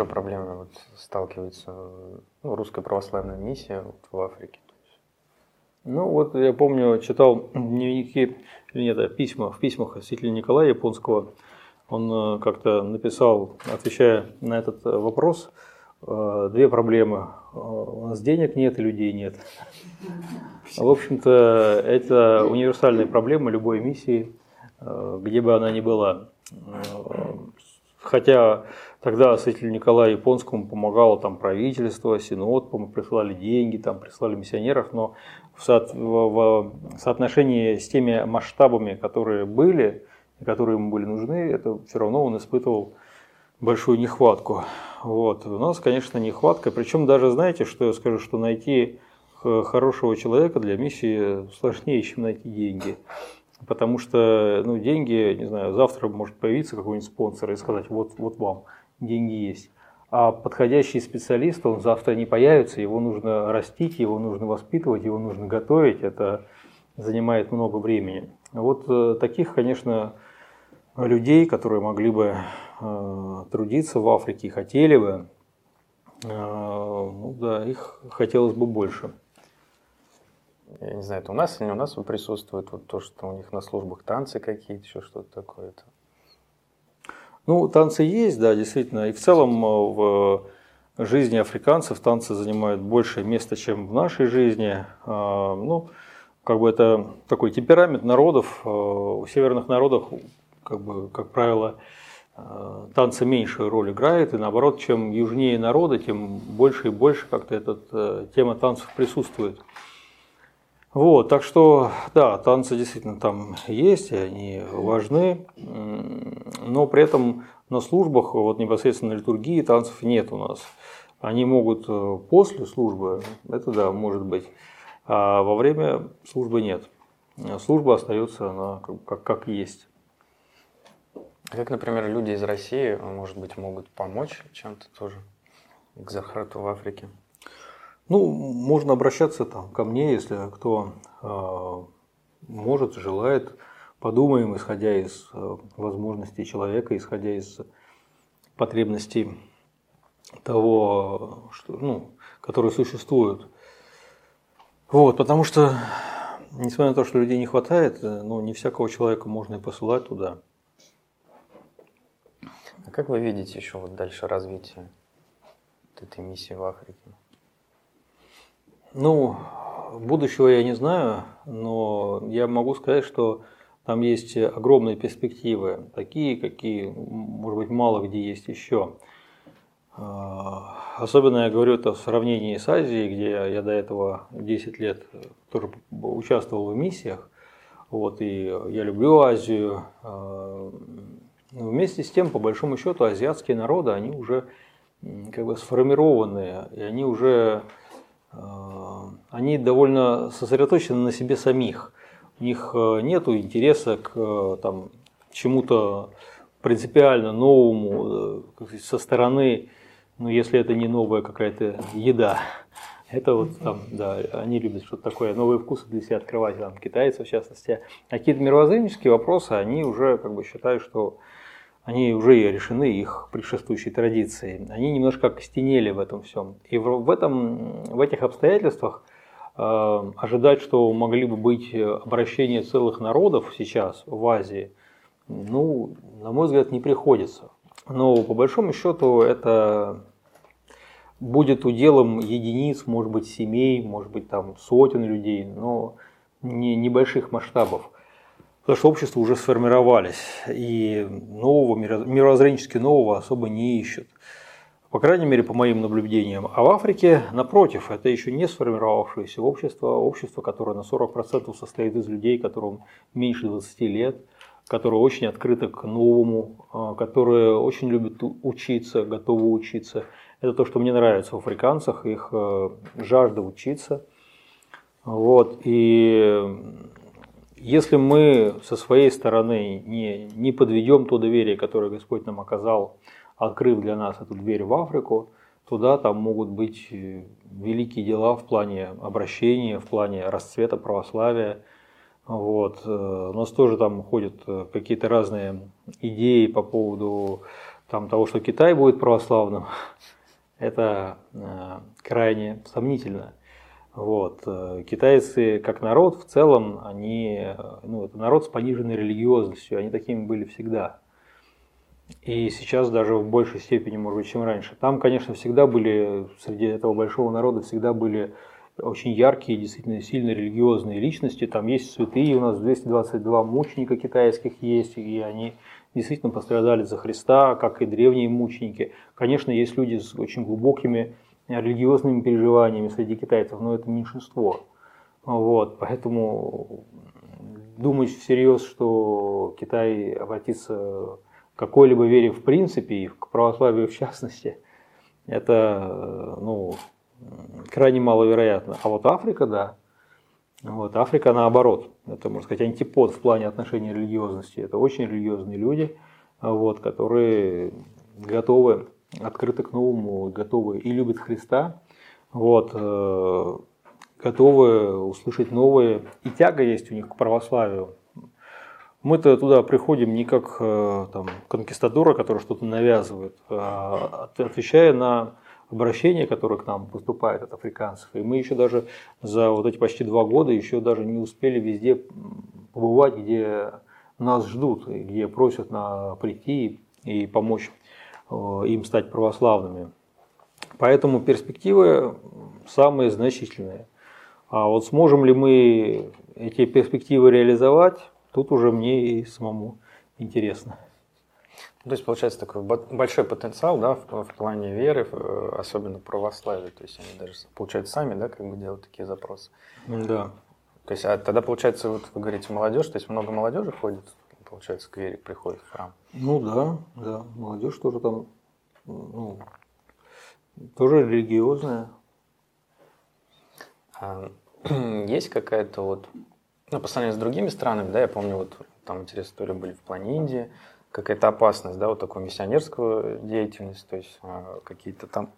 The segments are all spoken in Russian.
еще проблемы вот сталкивается ну, русская православная миссия вот в Африке? Ну вот я помню, читал дневники, нет, письма, в письмах святителя Николая Японского, он э, как-то написал, отвечая на этот э, вопрос, э, две проблемы. У нас денег нет и людей нет. В общем-то, это универсальная проблема любой миссии, где бы она ни была. Хотя тогда святителю Николаю Японскому помогало там правительство, синод, присылали деньги, там присылали миссионеров, но в, со, в, соотношении с теми масштабами, которые были, которые ему были нужны, это все равно он испытывал большую нехватку. Вот. У нас, конечно, нехватка. Причем даже, знаете, что я скажу, что найти хорошего человека для миссии сложнее, чем найти деньги. Потому что ну, деньги, не знаю, завтра может появиться какой-нибудь спонсор и сказать, вот, вот вам, деньги есть. А подходящий специалист, он завтра не появится, его нужно растить, его нужно воспитывать, его нужно готовить. Это занимает много времени. Вот э, таких, конечно, людей, которые могли бы э, трудиться в Африке хотели бы, э, ну да, их хотелось бы больше. Я не знаю, это у нас или не у нас присутствует вот то, что у них на службах танцы какие-то, еще что-то такое. -то. Ну, танцы есть, да, действительно. И в целом э, в жизни африканцев танцы занимают большее место, чем в нашей жизни. А, ну, как бы это такой темперамент народов. У северных народов как бы, как правило, э, танцы меньшую роль играют, и наоборот, чем южнее народа, тем больше и больше как-то эта э, тема танцев присутствует. Вот, так что, да, танцы действительно там есть, и они важны, но при этом на службах, вот непосредственно на литургии танцев нет у нас. Они могут э, после службы, это да, может быть, а во время службы нет. Служба остается она как, как, как есть. Как, например, люди из России, может быть, могут помочь чем-то тоже к Захарату в Африке? Ну, можно обращаться там ко мне, если кто э, может, желает. Подумаем, исходя из э, возможностей человека, исходя из потребностей того, что, ну, которые существуют. Вот, потому что, несмотря на то, что людей не хватает, э, ну, не всякого человека можно и посылать туда. А как вы видите еще вот дальше развитие этой миссии в Африке? Ну, будущего я не знаю, но я могу сказать, что там есть огромные перспективы, такие, какие, может быть, мало где есть еще. А, особенно я говорю это в сравнении с Азией, где я до этого 10 лет тоже участвовал в миссиях. Вот, и я люблю Азию, а, но вместе с тем, по большому счету, азиатские народы, они уже как бы сформированные, и они уже они довольно сосредоточены на себе самих. У них э, нет интереса к э, там, чему-то принципиально новому со стороны, ну если это не новая какая-то еда, это вот там, да, они любят что-то такое, новые вкусы для себя открывать, там, китайцы в частности. А какие-то мировоззренческие вопросы, они уже как бы считают, что они уже решены их предшествующей традицией. Они немножко окостенели в этом всем. И в, этом, в этих обстоятельствах э, ожидать, что могли бы быть обращения целых народов сейчас в Азии, ну, на мой взгляд, не приходится. Но по большому счету это будет уделом единиц, может быть, семей, может быть, там сотен людей, но не небольших масштабов потому что общества уже сформировались, и нового, мировоззренчески нового особо не ищут. По крайней мере, по моим наблюдениям. А в Африке, напротив, это еще не сформировавшееся общество, общество, которое на 40% состоит из людей, которым меньше 20 лет, которое очень открыто к новому, а, которое очень любит учиться, готово учиться. Это то, что мне нравится в африканцах, их э, жажда учиться. Вот. И если мы со своей стороны не, не подведем то доверие, которое Господь нам оказал, открыв для нас эту дверь в Африку, туда там могут быть э, великие дела в плане обращения, в плане расцвета православия. Вот. Э, у нас тоже там ходят э, какие-то разные идеи по поводу там, того, что Китай будет православным, это крайне сомнительно. Вот. Э, китайцы как народ в целом, они, ну, это народ с пониженной религиозностью, они такими были всегда. И сейчас даже в большей степени, может быть, чем раньше. Там, конечно, всегда были, среди этого большого народа всегда были очень яркие, действительно сильно религиозные личности. Там есть святые, у нас 222 мученика китайских есть, и они действительно пострадали за Христа, как и древние мученики. Конечно, есть люди с очень глубокими религиозными переживаниями среди китайцев, но это меньшинство. Вот, поэтому думать всерьез, что Китай обратится к какой-либо вере в принципе и к православию в частности, это ну, крайне маловероятно. А вот Африка, да. Вот, Африка наоборот. Это, можно сказать, антипод в плане отношения религиозности. Это очень религиозные люди, вот, которые готовы, открыты к новому, готовы и любят Христа, вот, э, готовы услышать новые. И тяга есть у них к православию. Мы-то туда приходим не как э, там, конкистадора, который что-то навязывает, а отвечая на обращения, которые к нам поступают от африканцев. И мы еще даже за вот эти почти два года еще даже не успели везде побывать, где нас ждут, где просят на прийти и помочь им стать православными. Поэтому перспективы самые значительные. А вот сможем ли мы эти перспективы реализовать, тут уже мне и самому интересно. То есть получается такой большой потенциал, да, в, в плане веры, особенно православия. То есть они даже, получается, сами, да, как бы делают такие запросы. Да. То есть, а тогда, получается, вот вы говорите, молодежь, то есть много молодежи ходит, получается, к вере приходит в храм. Ну да, да, молодежь тоже там, ну, тоже религиозная. А, есть какая-то вот, ну, по сравнению с другими странами, да, я помню, вот там интересные истории были в плане Индии, какая-то опасность, да, вот такую миссионерскую деятельность, то есть а, какие-то там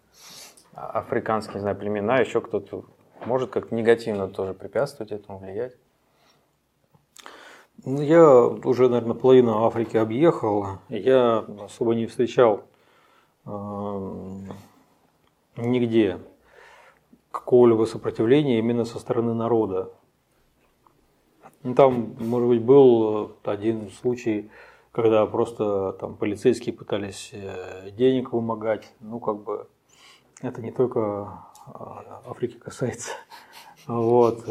африканские, не знаю, племена, еще кто-то может как-то негативно тоже препятствовать этому, влиять? Ну, я уже, наверное, половину Африки объехал. Я особо не встречал э, нигде какого-либо сопротивления именно со стороны народа. Ну, там, может быть, был один случай, когда просто там полицейские пытались э, денег вымогать, ну как бы это не только а, Африки касается. Вот.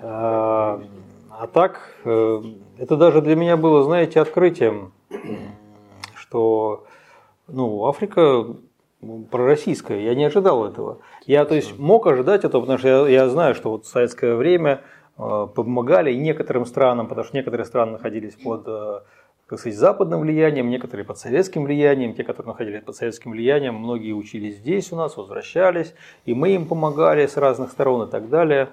Э, э, а так, это даже для меня было, знаете, открытием, что ну, Африка пророссийская, я не ожидал этого. Я, то есть, мог ожидать этого, потому что я, я знаю, что вот в советское время Э, помогали некоторым странам, потому что некоторые страны находились под э, как сказать, западным влиянием, некоторые под советским влиянием, те, которые находились под советским влиянием, многие учились здесь у нас, возвращались, и мы им помогали с разных сторон и так далее.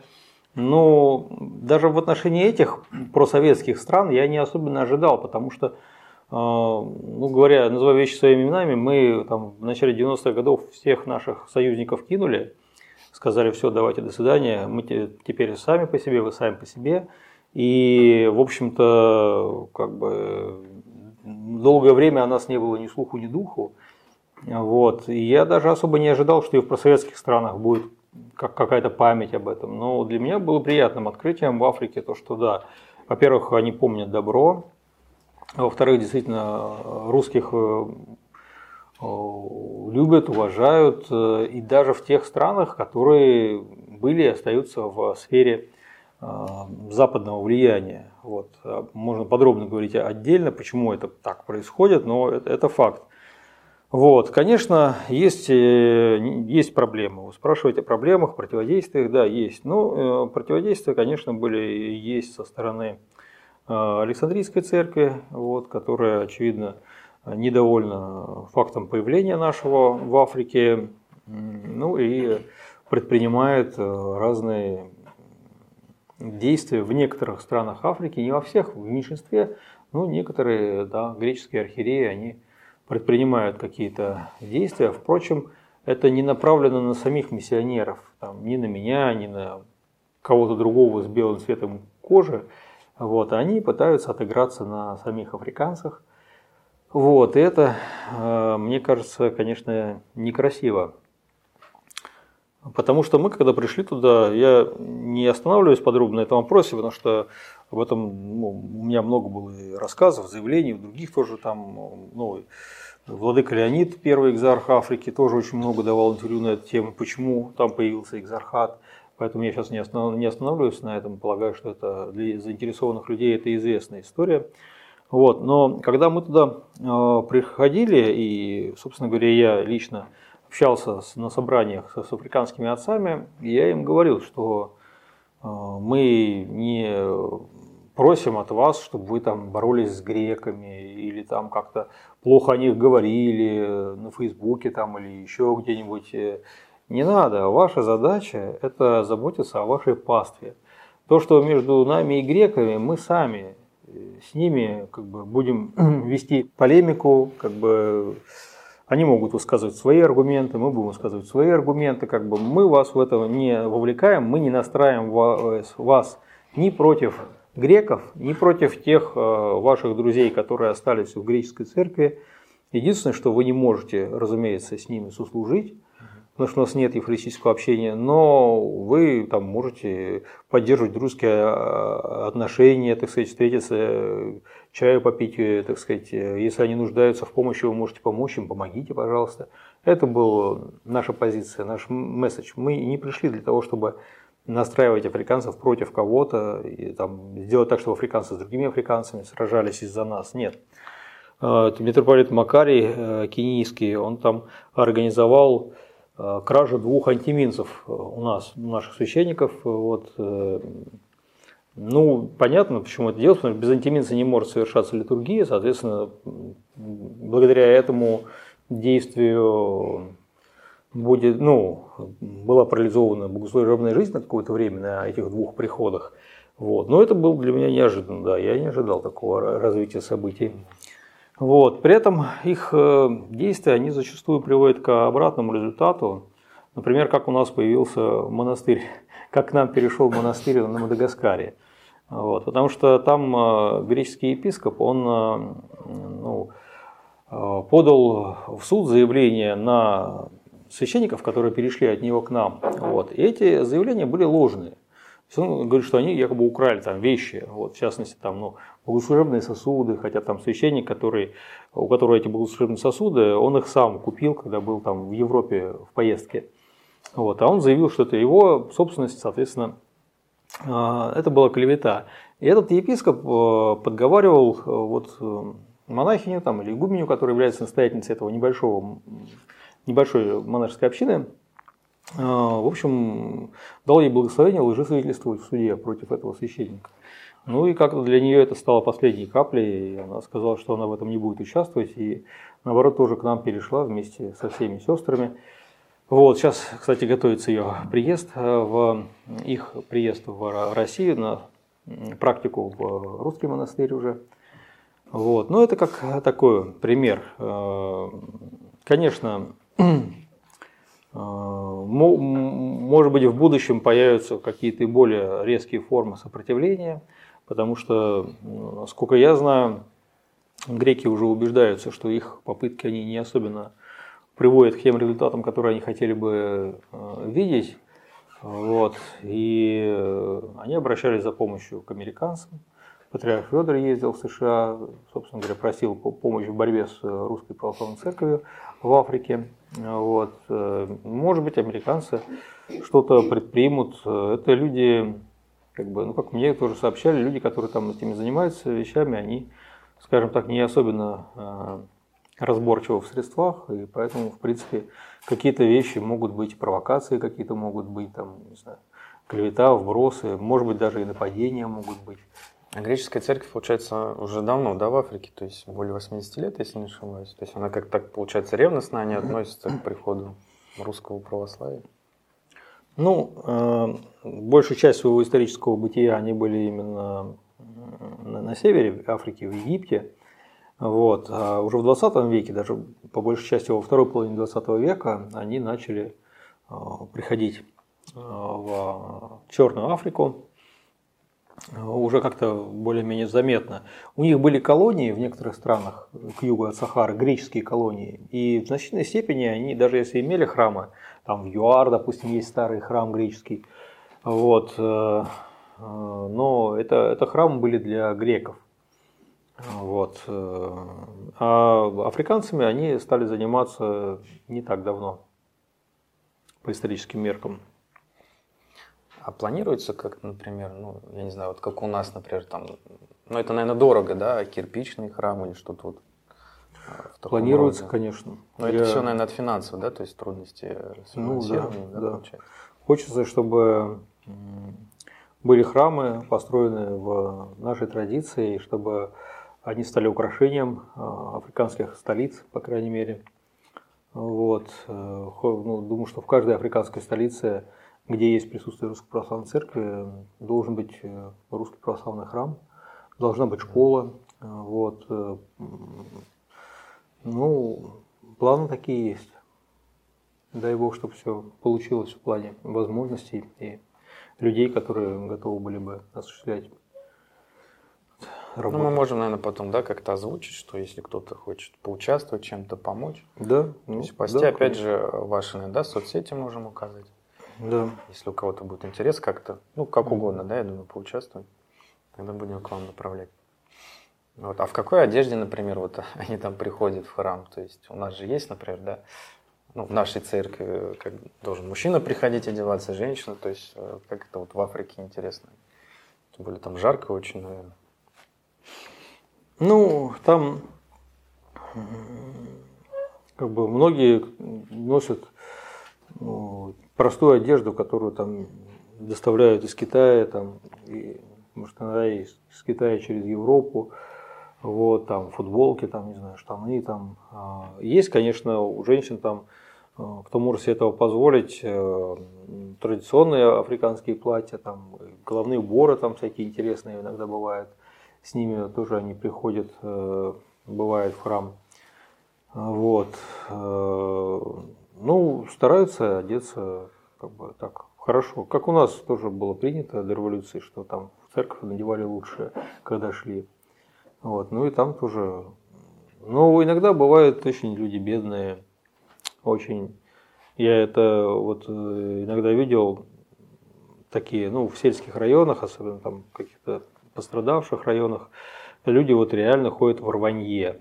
Но даже в отношении этих просоветских стран я не особенно ожидал, потому что, э, ну говоря, называя вещи своими именами, мы там, в начале 90-х годов всех наших союзников кинули, сказали, все, давайте, до свидания, мы теперь сами по себе, вы сами по себе. И, в общем-то, как бы долгое время о нас не было ни слуху, ни духу. Вот. И я даже особо не ожидал, что и в просоветских странах будет как какая-то память об этом. Но для меня было приятным открытием в Африке то, что да, во-первых, они помнят добро, во-вторых, действительно, русских э, Э, любят, уважают, э, и даже в тех странах, которые были и остаются в сфере э, западного влияния. Вот. Можно подробно говорить отдельно, почему это так происходит, но это, факт. Вот, конечно, есть, есть проблемы. Вы спрашиваете о проблемах, противодействиях, да, есть. Но противодействия, конечно, были есть со стороны Александрийской церкви, вот, которая, очевидно, недовольна фактом появления нашего в Африке, ну и предпринимает э, разные действия в некоторых странах Африки, не во всех, в меньшинстве, но некоторые да, греческие архиереи, они предпринимают какие-то действия. Впрочем, это не направлено на самих миссионеров, там, ни на меня, ни на кого-то другого с белым цветом кожи. Вот, они пытаются отыграться на самих африканцах – Вот, и это, э, мне кажется, конечно, некрасиво. Потому что мы, когда пришли туда, я не останавливаюсь подробно на этом вопросе, потому что об этом ну, у меня много было рассказов, заявлений, у других тоже там, ну, Владыка Леонид, первый экзарх Африки, тоже очень много давал интервью на эту тему, почему там появился экзархат. Поэтому я сейчас не, останов, останавливаюсь на этом, полагаю, что это для заинтересованных людей это известная история. Вот. Но когда мы туда э, приходили, и, собственно говоря, я лично общался на собраниях с, с африканскими отцами, я им говорил, что э, мы не просим от вас, чтобы вы там боролись с греками или там как-то плохо о них говорили на Фейсбуке там или еще где-нибудь. Не надо. Ваша задача – это заботиться о вашей пастве. То, что между нами и греками, мы сами с ними как бы будем вести полемику, как бы они могут высказывать свои аргументы, мы будем высказывать свои аргументы, как бы мы вас в это не вовлекаем, мы не настраиваем вас ни против греков, ни против тех э, ваших друзей, которые остались в греческой церкви. Единственное, что вы не можете, разумеется, с ними сослужить, потому что у нас нет евхаристического общения, но вы там можете поддерживать дружеские э, отношения, так сказать, встретиться, чаю попить, э, так сказать, если они нуждаются в помощи, вы можете помочь им, помогите, пожалуйста. Это была наша позиция, наш месседж. Мы не пришли для того, чтобы настраивать африканцев против кого-то и там, сделать так, чтобы африканцы с другими африканцами сражались из-за нас. Нет. А, митрополит Макарий э, Кенийский, он там организовал э, кражу двух антиминцев у нас, у наших священников. Вот. Э, ну, понятно, почему это делается, потому что без антиминца не может совершаться литургия, соответственно, благодаря этому действию будет, ну, была парализована богослужебная жизнь на какое-то время на этих двух приходах. Вот. Но это было для меня неожиданно, да, я не ожидал такого развития событий. Вот. При этом их э, действия, они зачастую приводят к обратному результату. Например, как у нас появился монастырь, как к нам перешел монастырь на Мадагаскаре. Вот. Потому что там э, греческий епископ, он э, ну, подал в суд заявление на священников, которые перешли от него к нам. Вот. И эти заявления были ложные. Он говорит, что они якобы украли там вещи, вот, в частности, там, ну, богослужебные сосуды, хотя там священник, который, у которого эти богослужебные сосуды, он их сам купил, когда был там в Европе в поездке. Вот, а он заявил, что это его собственность, соответственно, а, это была клевета. И этот епископ э, подговаривал э, вот э, монахиню там, или игуменю, которая является настоятельницей этого небольшого небольшой монашеской общины, а, в общем, дал ей благословение лжесвидетельствовать в суде против этого священника. Ну и как-то для нее это стало последней каплей, и она сказала, что она в этом не будет участвовать, и наоборот тоже к нам перешла вместе со всеми сестрами. Вот, сейчас, кстати, готовится ее приезд, э, в их приезд в Россию на практику в русский монастырь уже. Вот. Но это как такой пример. Э, конечно, может быть, в будущем появятся какие-то более резкие формы сопротивления, потому что, сколько я знаю, греки уже убеждаются, что их попытки они не особенно приводят к тем результатам, которые они хотели бы а, видеть. Вот. И они обращались за помощью к американцам. Патриарх Федор ездил в США, собственно говоря, просил помощи в борьбе с русской православной церковью в Африке. Вот. Может быть, американцы что-то предпримут. Это люди, как бы, ну, как мне тоже сообщали, люди, которые там этими занимаются вещами, они, скажем так, не особенно э, разборчивы в средствах, и поэтому, в принципе, какие-то вещи могут быть провокации, какие-то могут быть, там, не знаю, клевета, вбросы, может быть, даже и нападения могут быть. А греческая церковь, получается, уже давно, да, в Африке, то есть более 80 лет, если не ошибаюсь. То есть она как так, получается, ревностно они относятся к приходу русского православия. Ну, э, большую часть своего исторического бытия они были именно на, на севере Африки, в Египте. Вот. А уже в 20 веке, даже по большей части во второй половине 20 века, они начали э, приходить э, в Черную Африку, уже как-то более-менее заметно. У них были колонии в некоторых странах к югу от Сахары, греческие колонии. И в значительной степени они, даже если имели храмы, там в ЮАР, допустим, есть старый храм греческий, вот, э, э, но это, это храмы были для греков. Вот. Э, а африканцами они стали заниматься не так давно, по историческим меркам. А планируется как, например, ну, я не знаю, вот как у нас, например, там, ну, это, наверное, дорого, да, кирпичный храм или что-то вот Планируется, роде. конечно. Но я... это все, наверное, от финансов, да, то есть трудности с финансированием, ну, да, да, да. получается. Хочется, чтобы были храмы, построенные в нашей традиции, и чтобы они стали украшением а, африканских столиц, по крайней мере. Вот. Э, ну, думаю, что в каждой африканской столице, где есть присутствие Русской Православной Церкви, должен быть э, русский православный храм, должна быть школа. Вот. Э, ну, планы такие есть. Дай Бог, чтобы все получилось в плане возможностей и людей, которые готовы были бы осуществлять работу. Ну, мы можем, наверное, потом, да, как-то озвучить, что если кто-то хочет поучаствовать, чем-то помочь. Да. Ну, То есть пости, да, опять конечно. же, ваши, да, соцсети можем указать. Да. Если у кого-то будет интерес как-то, ну, как угодно, да, я думаю, поучаствовать, тогда будем к вам направлять. Вот. А в какой одежде, например, вот они там приходят в храм? То есть у нас же есть, например, да, ну, в нашей церкви как должен мужчина приходить одеваться, женщина, то есть э, как это вот в Африке интересно. Тем более там жарко очень, наверное. Ну, там как бы многие носят простую одежду, которую там доставляют из Китая, там, и, может, иногда из, из Китая через Европу вот, там, футболки, там, не знаю, штаны, там. А, есть, конечно, у женщин там, а, кто может себе этого позволить, э, традиционные африканские платья, там, головные уборы там всякие интересные иногда бывают. С ними тоже они приходят, э, бывает в храм. Вот. Ну, стараются одеться как бы так хорошо. Как у нас тоже было принято до революции, что там в церковь надевали лучше, когда шли. Вот, ну и там тоже. Ну, иногда бывают очень люди бедные, очень. Я это вот э, иногда видел такие, ну, в сельских районах, особенно там каких-то пострадавших районах, люди вот реально ходят в рванье.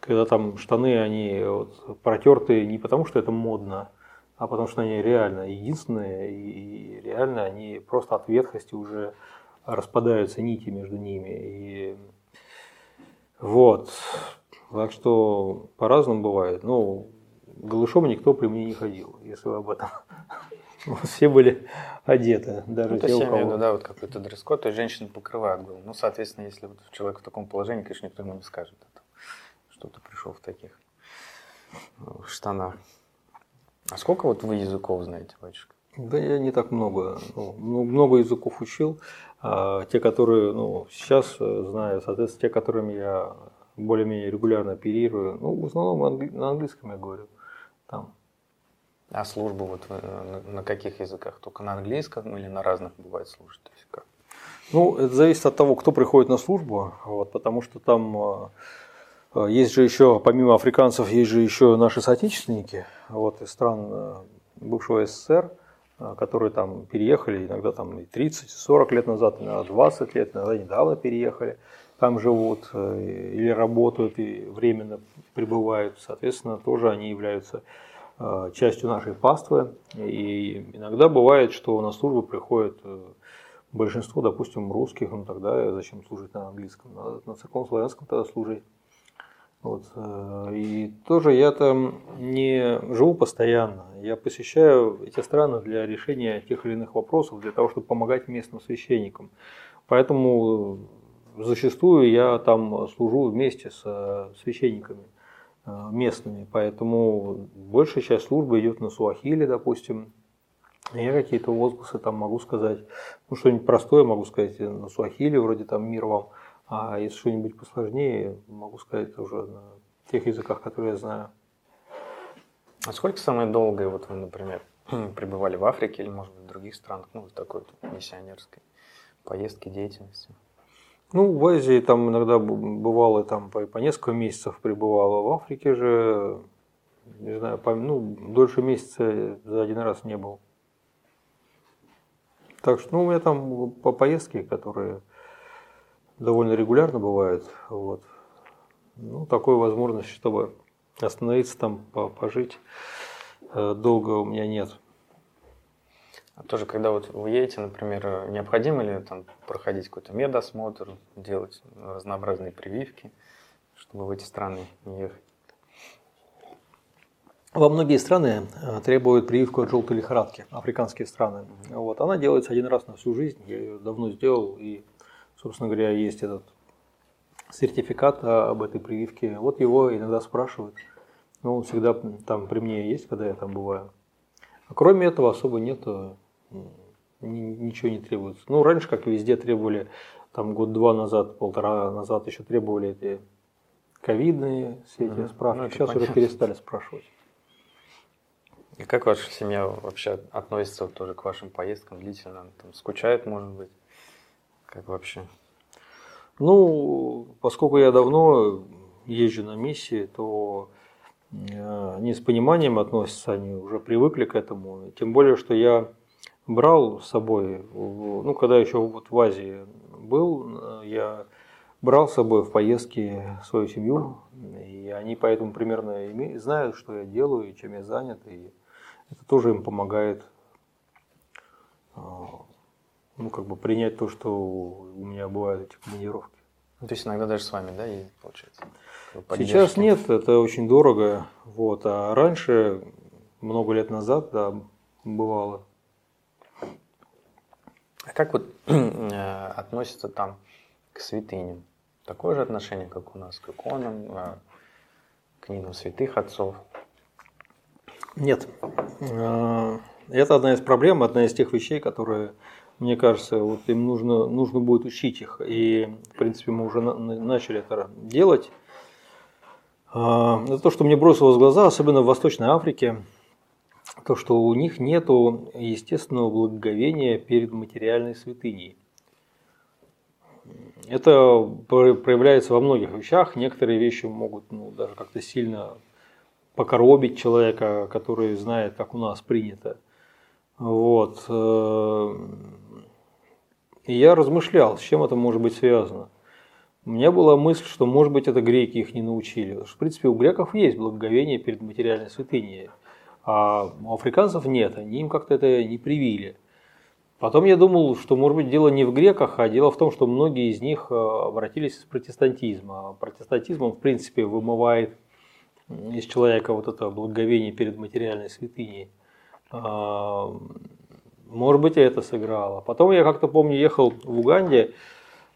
Когда там штаны, они вот протертые не потому, что это модно, а потому что они реально единственные, и реально они просто от ветхости уже распадаются нити между ними. И вот. Так что по-разному бывает. Ну, голышом никто при мне не ходил, если вы об этом. Все были одеты, даже ну, те, у кого... Виду, да, вот какой-то дресс-код, то есть женщины покрывают голову. Ну, соответственно, если вот человек в таком положении, конечно, никто ему не скажет что ты пришел в таких ну, штанах. А сколько вот вы языков знаете, батюшка? Да я не так много. Ну, много языков учил. А те, которые ну, сейчас э, знаю, соответственно, те, которыми я более-менее регулярно оперирую, ну, в основном англи- на английском я говорю. Там. А службу вот э, на, каких языках? Только на английском или на разных бывает служить? То есть как? Ну, это зависит от того, кто приходит на службу, вот, потому что там э, есть же еще, помимо африканцев, есть же еще наши соотечественники вот, из стран бывшего СССР, а, которые там переехали иногда там и 30-40 лет назад, иногда 20 лет, иногда недавно переехали, там живут э, или работают и временно пребывают, соответственно, тоже они являются а, частью нашей паствы. И иногда бывает, что на службу приходит э, большинство, допустим, русских, ну тогда зачем служить на английском, надо на церковно-славянском тогда служить. Вот. Э, и тоже я там не живу постоянно. Я посещаю эти страны для решения тех или иных вопросов, для того, чтобы помогать местным священникам. Поэтому зачастую я там служу вместе с священниками э, местными. Поэтому большая часть службы идет на суахиле, допустим. Я какие-то возгласы там могу сказать. Ну, что-нибудь простое могу сказать на суахиле, вроде там «Мир вам». А если что-нибудь посложнее, могу сказать уже на тех языках, которые я знаю. А сколько самое долгое, вот вы, например, пребывали в Африке или, может быть, в других странах, ну, в такой миссионерской поездки, деятельности? Ну, в Азии там иногда бывало там по, по несколько месяцев пребывало. В Африке же, не знаю, по, ну, дольше месяца за один раз не был. Так что, ну, у меня там по поездки, которые довольно регулярно бывают, вот. Ну, такой возможности, чтобы остановиться там, пожить, э, долго у меня нет. А тоже, когда вот вы едете, например, необходимо ли там проходить какой-то медосмотр, делать разнообразные прививки, чтобы в эти страны не ехать? Во многие страны э, требуют прививку от желтой лихорадки, африканские страны. Вот. Она делается один раз на всю жизнь, я ее давно сделал, и, собственно говоря, есть этот сертификат об этой прививке. Вот его иногда спрашивают. Ну, он всегда там при мне есть, когда я там бываю. А кроме этого особо нет ничего не требуется. Ну, раньше, как везде, требовали, там год-два назад, полтора назад еще требовали эти ковидные все эти mm справки. Ну, Сейчас понятно. уже перестали спрашивать. И как ваша семья вообще относится тоже к вашим поездкам длительно? Там скучает, может быть? Как вообще? Ну, поскольку я давно езжу на миссии, то э, они с пониманием относятся, они уже привыкли к этому. Тем более, что я брал с собой, ну, когда еще вот в Азии был, я брал с собой в поездки свою семью, и они поэтому примерно знают, что я делаю и чем я занят, и это тоже им помогает а, ну, как бы принять то, что у меня бывают эти командировки. Ну, то есть иногда даже с вами, да, ездит, получается? Сейчас нет, это очень дорого. Вот, а раньше, много лет назад, да, бывало. А как вот э, относятся там к святыням? Такое же отношение, как у нас к иконам, э, к книгам святых отцов? Нет. Э, это одна из проблем, одна из тех вещей, которые, мне кажется, вот им нужно, нужно будет учить их. И, в принципе, мы уже начали это делать. Это то, что мне бросилось в глаза, особенно в Восточной Африке то, что у них нет естественного благоговения перед материальной святыней. Это проявляется во многих вещах. Некоторые вещи могут ну, даже как-то сильно покоробить человека, который знает, как у нас принято. Вот. И я размышлял, с чем это может быть связано. У меня была мысль, что, может быть, это греки их не научили. Потому что, в принципе, у греков есть благоговение перед материальной святыней. А у африканцев нет, они им как-то это не привили. Потом я думал, что может быть дело не в греках, а дело в том, что многие из них э, обратились из протестантизма. Протестантизм, он в принципе вымывает из человека вот это благоговение перед материальной святыней. А, может быть, и это сыграло. Потом я как-то помню, ехал в Уганде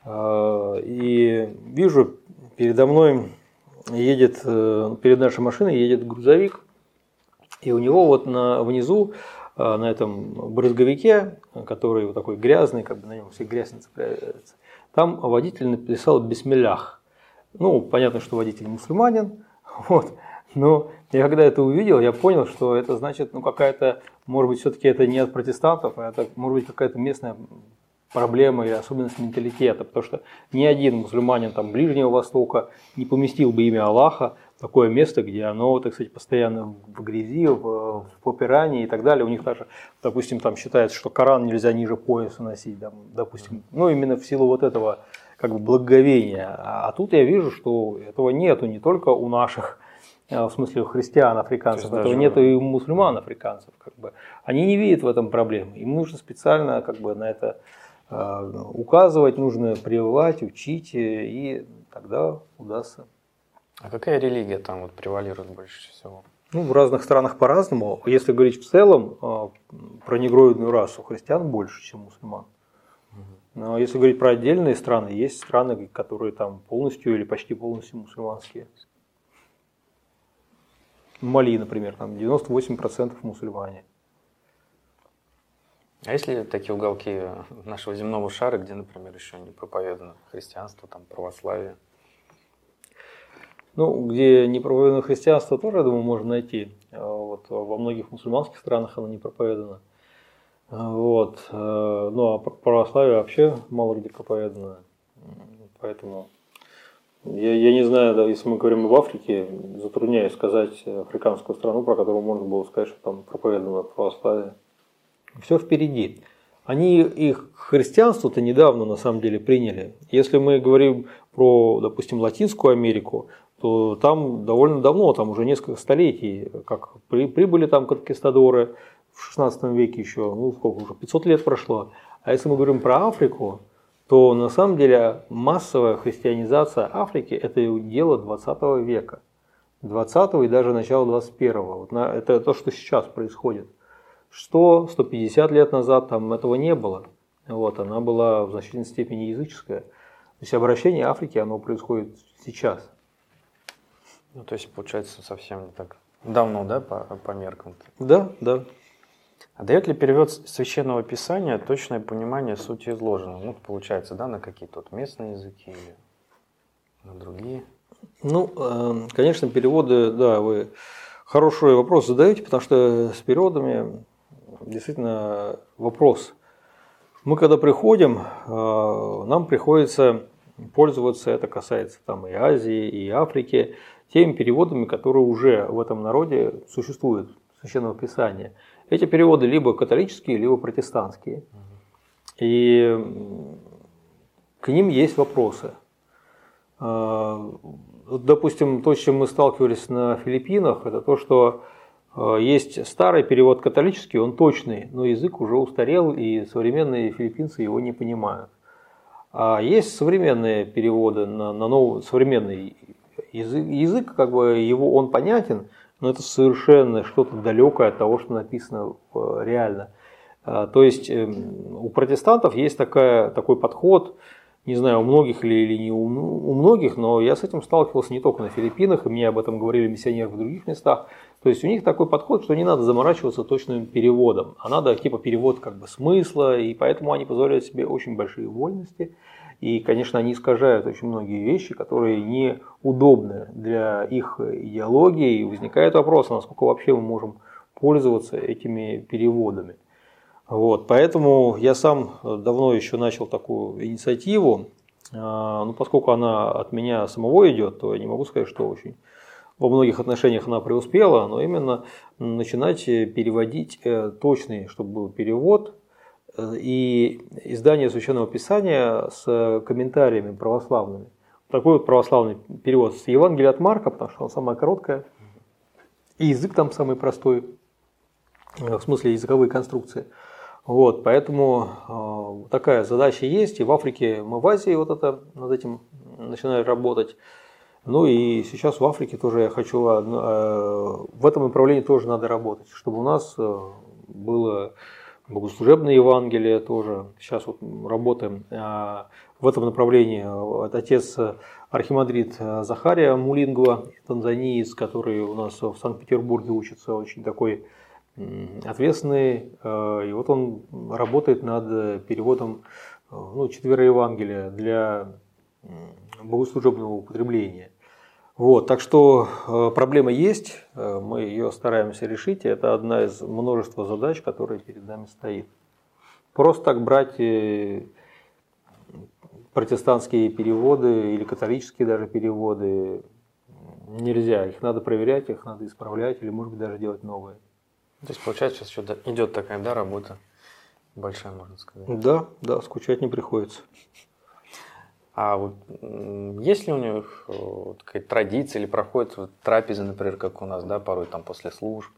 э, и вижу, передо мной едет, э, перед нашей машиной едет грузовик, и у него вот на, внизу, а, на этом брызговике, который вот такой грязный, как бы на нем все грязь цепляется, там водитель написал «Бисмиллях». Ну, понятно, что водитель мусульманин, вот, но я когда это увидел, я понял, что это значит, ну, какая-то, может быть, все-таки это не от протестантов, а это, может быть, какая-то местная проблема или особенность менталитета, потому что ни один мусульманин там Ближнего Востока не поместил бы имя Аллаха такое место, где оно, так сказать, постоянно в грязи, в, в попирании и так далее. У них даже, допустим, там считается, что Коран нельзя ниже пояса носить, там, допустим, ну именно в силу вот этого как бы благоговения. А, тут я вижу, что этого нету не только у наших, в смысле у христиан, африканцев, этого даже... нету и у мусульман, африканцев. Как бы. Они не видят в этом проблемы. Им нужно специально как бы на это э, указывать, нужно прививать, учить, и тогда удастся. А какая религия там вот превалирует больше всего? Ну, в разных странах по-разному. Если говорить в целом а, про негроидную расу, христиан больше, чем мусульман. Но если говорить про отдельные страны, есть страны, которые там полностью или почти полностью мусульманские. Мали, например, там 98% мусульмане. А есть ли такие уголки нашего земного шара, где, например, еще не проповедано христианство, там православие? Ну, где не проповедано христианство, тоже, я думаю, можно найти. А вот, во многих мусульманских странах оно не проповедано. А вот. Э, ну, а православие вообще мало где проповедано. Поэтому я, я не знаю, да, если мы говорим об Африке, затрудняюсь сказать африканскую страну, про которую можно было сказать, что там проповедано православие. Все впереди. Они их христианство-то недавно на самом деле приняли. Если мы говорим про, допустим, Латинскую Америку, то там довольно давно, там уже несколько столетий, как при, прибыли там конкистадоры в 16 веке еще, ну сколько уже, 500 лет прошло. А если мы говорим про Африку, то на самом деле массовая христианизация Африки – это дело 20 века. 20 и даже начала 21 вот на, Это то, что сейчас происходит. 100-150 лет назад там этого не было. Вот, она была в значительной степени языческая. То есть обращение Африки, оно происходит сейчас. Ну, то есть, получается, совсем не так давно, да, по, по меркам? -то? Да, да. А дает ли перевод священного писания точное понимание сути изложенного? Ну, получается, да, на какие-то вот местные языки или на другие? Ну, эм, конечно, переводы, да, вы хороший вопрос задаете, потому что с переводами действительно вопрос. Мы когда приходим, э, нам приходится пользоваться, это касается там и Азии, и Африки, теми переводами, которые уже в этом народе существуют, Священного Писания. Эти переводы либо католические, либо протестантские. И к ним есть вопросы. А, допустим, то, с чем мы сталкивались на Филиппинах, это то, что а, есть старый перевод католический, он точный, но язык уже устарел, и современные филиппинцы его не понимают. А есть современные переводы на, на новый, современный язык, язык, как бы его он понятен, но это совершенно что-то далекое от того, что написано реально. А, то есть эм, у протестантов есть такая, такой подход, не знаю, у многих или, или не у, у многих, но я с этим сталкивался не только на Филиппинах, и мне об этом говорили миссионеры в других местах. То есть у них такой подход, что не надо заморачиваться точным переводом, а надо типа перевод как бы смысла, и поэтому они позволяют себе очень большие вольности. И, конечно, они искажают очень многие вещи, которые неудобны для их идеологии. И возникает вопрос, насколько вообще мы можем пользоваться этими переводами. Вот, поэтому я сам давно еще начал такую инициативу. А, ну, поскольку она от меня самого идет, то я не могу сказать, что очень во многих отношениях она преуспела, но именно начинать переводить э, точный, чтобы был перевод и издание Священного Писания с комментариями православными. Такой вот православный перевод с Евангелия от Марка, потому что он самая короткая, и язык там самый простой, в смысле языковые конструкции. Вот, поэтому э, такая задача есть, и в Африке мы в Азии вот это, над этим начинали работать. Ну и сейчас в Африке тоже я хочу, э, в этом направлении тоже надо работать, чтобы у нас э, было богослужебное Евангелие тоже. Сейчас вот работаем а, в этом направлении. Вот отец архимандрит Захария Мулингова, танзаниец, который у нас в Санкт-Петербурге учится, очень такой ответственный. А, и вот он работает над переводом ну, четверо Евангелия для богослужебного употребления. Вот, так что э, проблема есть, э, мы ее стараемся решить, и это одна из множества задач, которые перед нами стоит. Просто так брать э, протестантские переводы или католические даже переводы нельзя. Их надо проверять, их надо исправлять или, может быть, даже делать новые. То есть, получается, сейчас еще идет такая да, работа большая, можно сказать. Да, да, скучать не приходится. А вот есть ли у них э, вот, какая-то традиция или проходят вот, трапезы, например, как у нас, да, порой там после служб,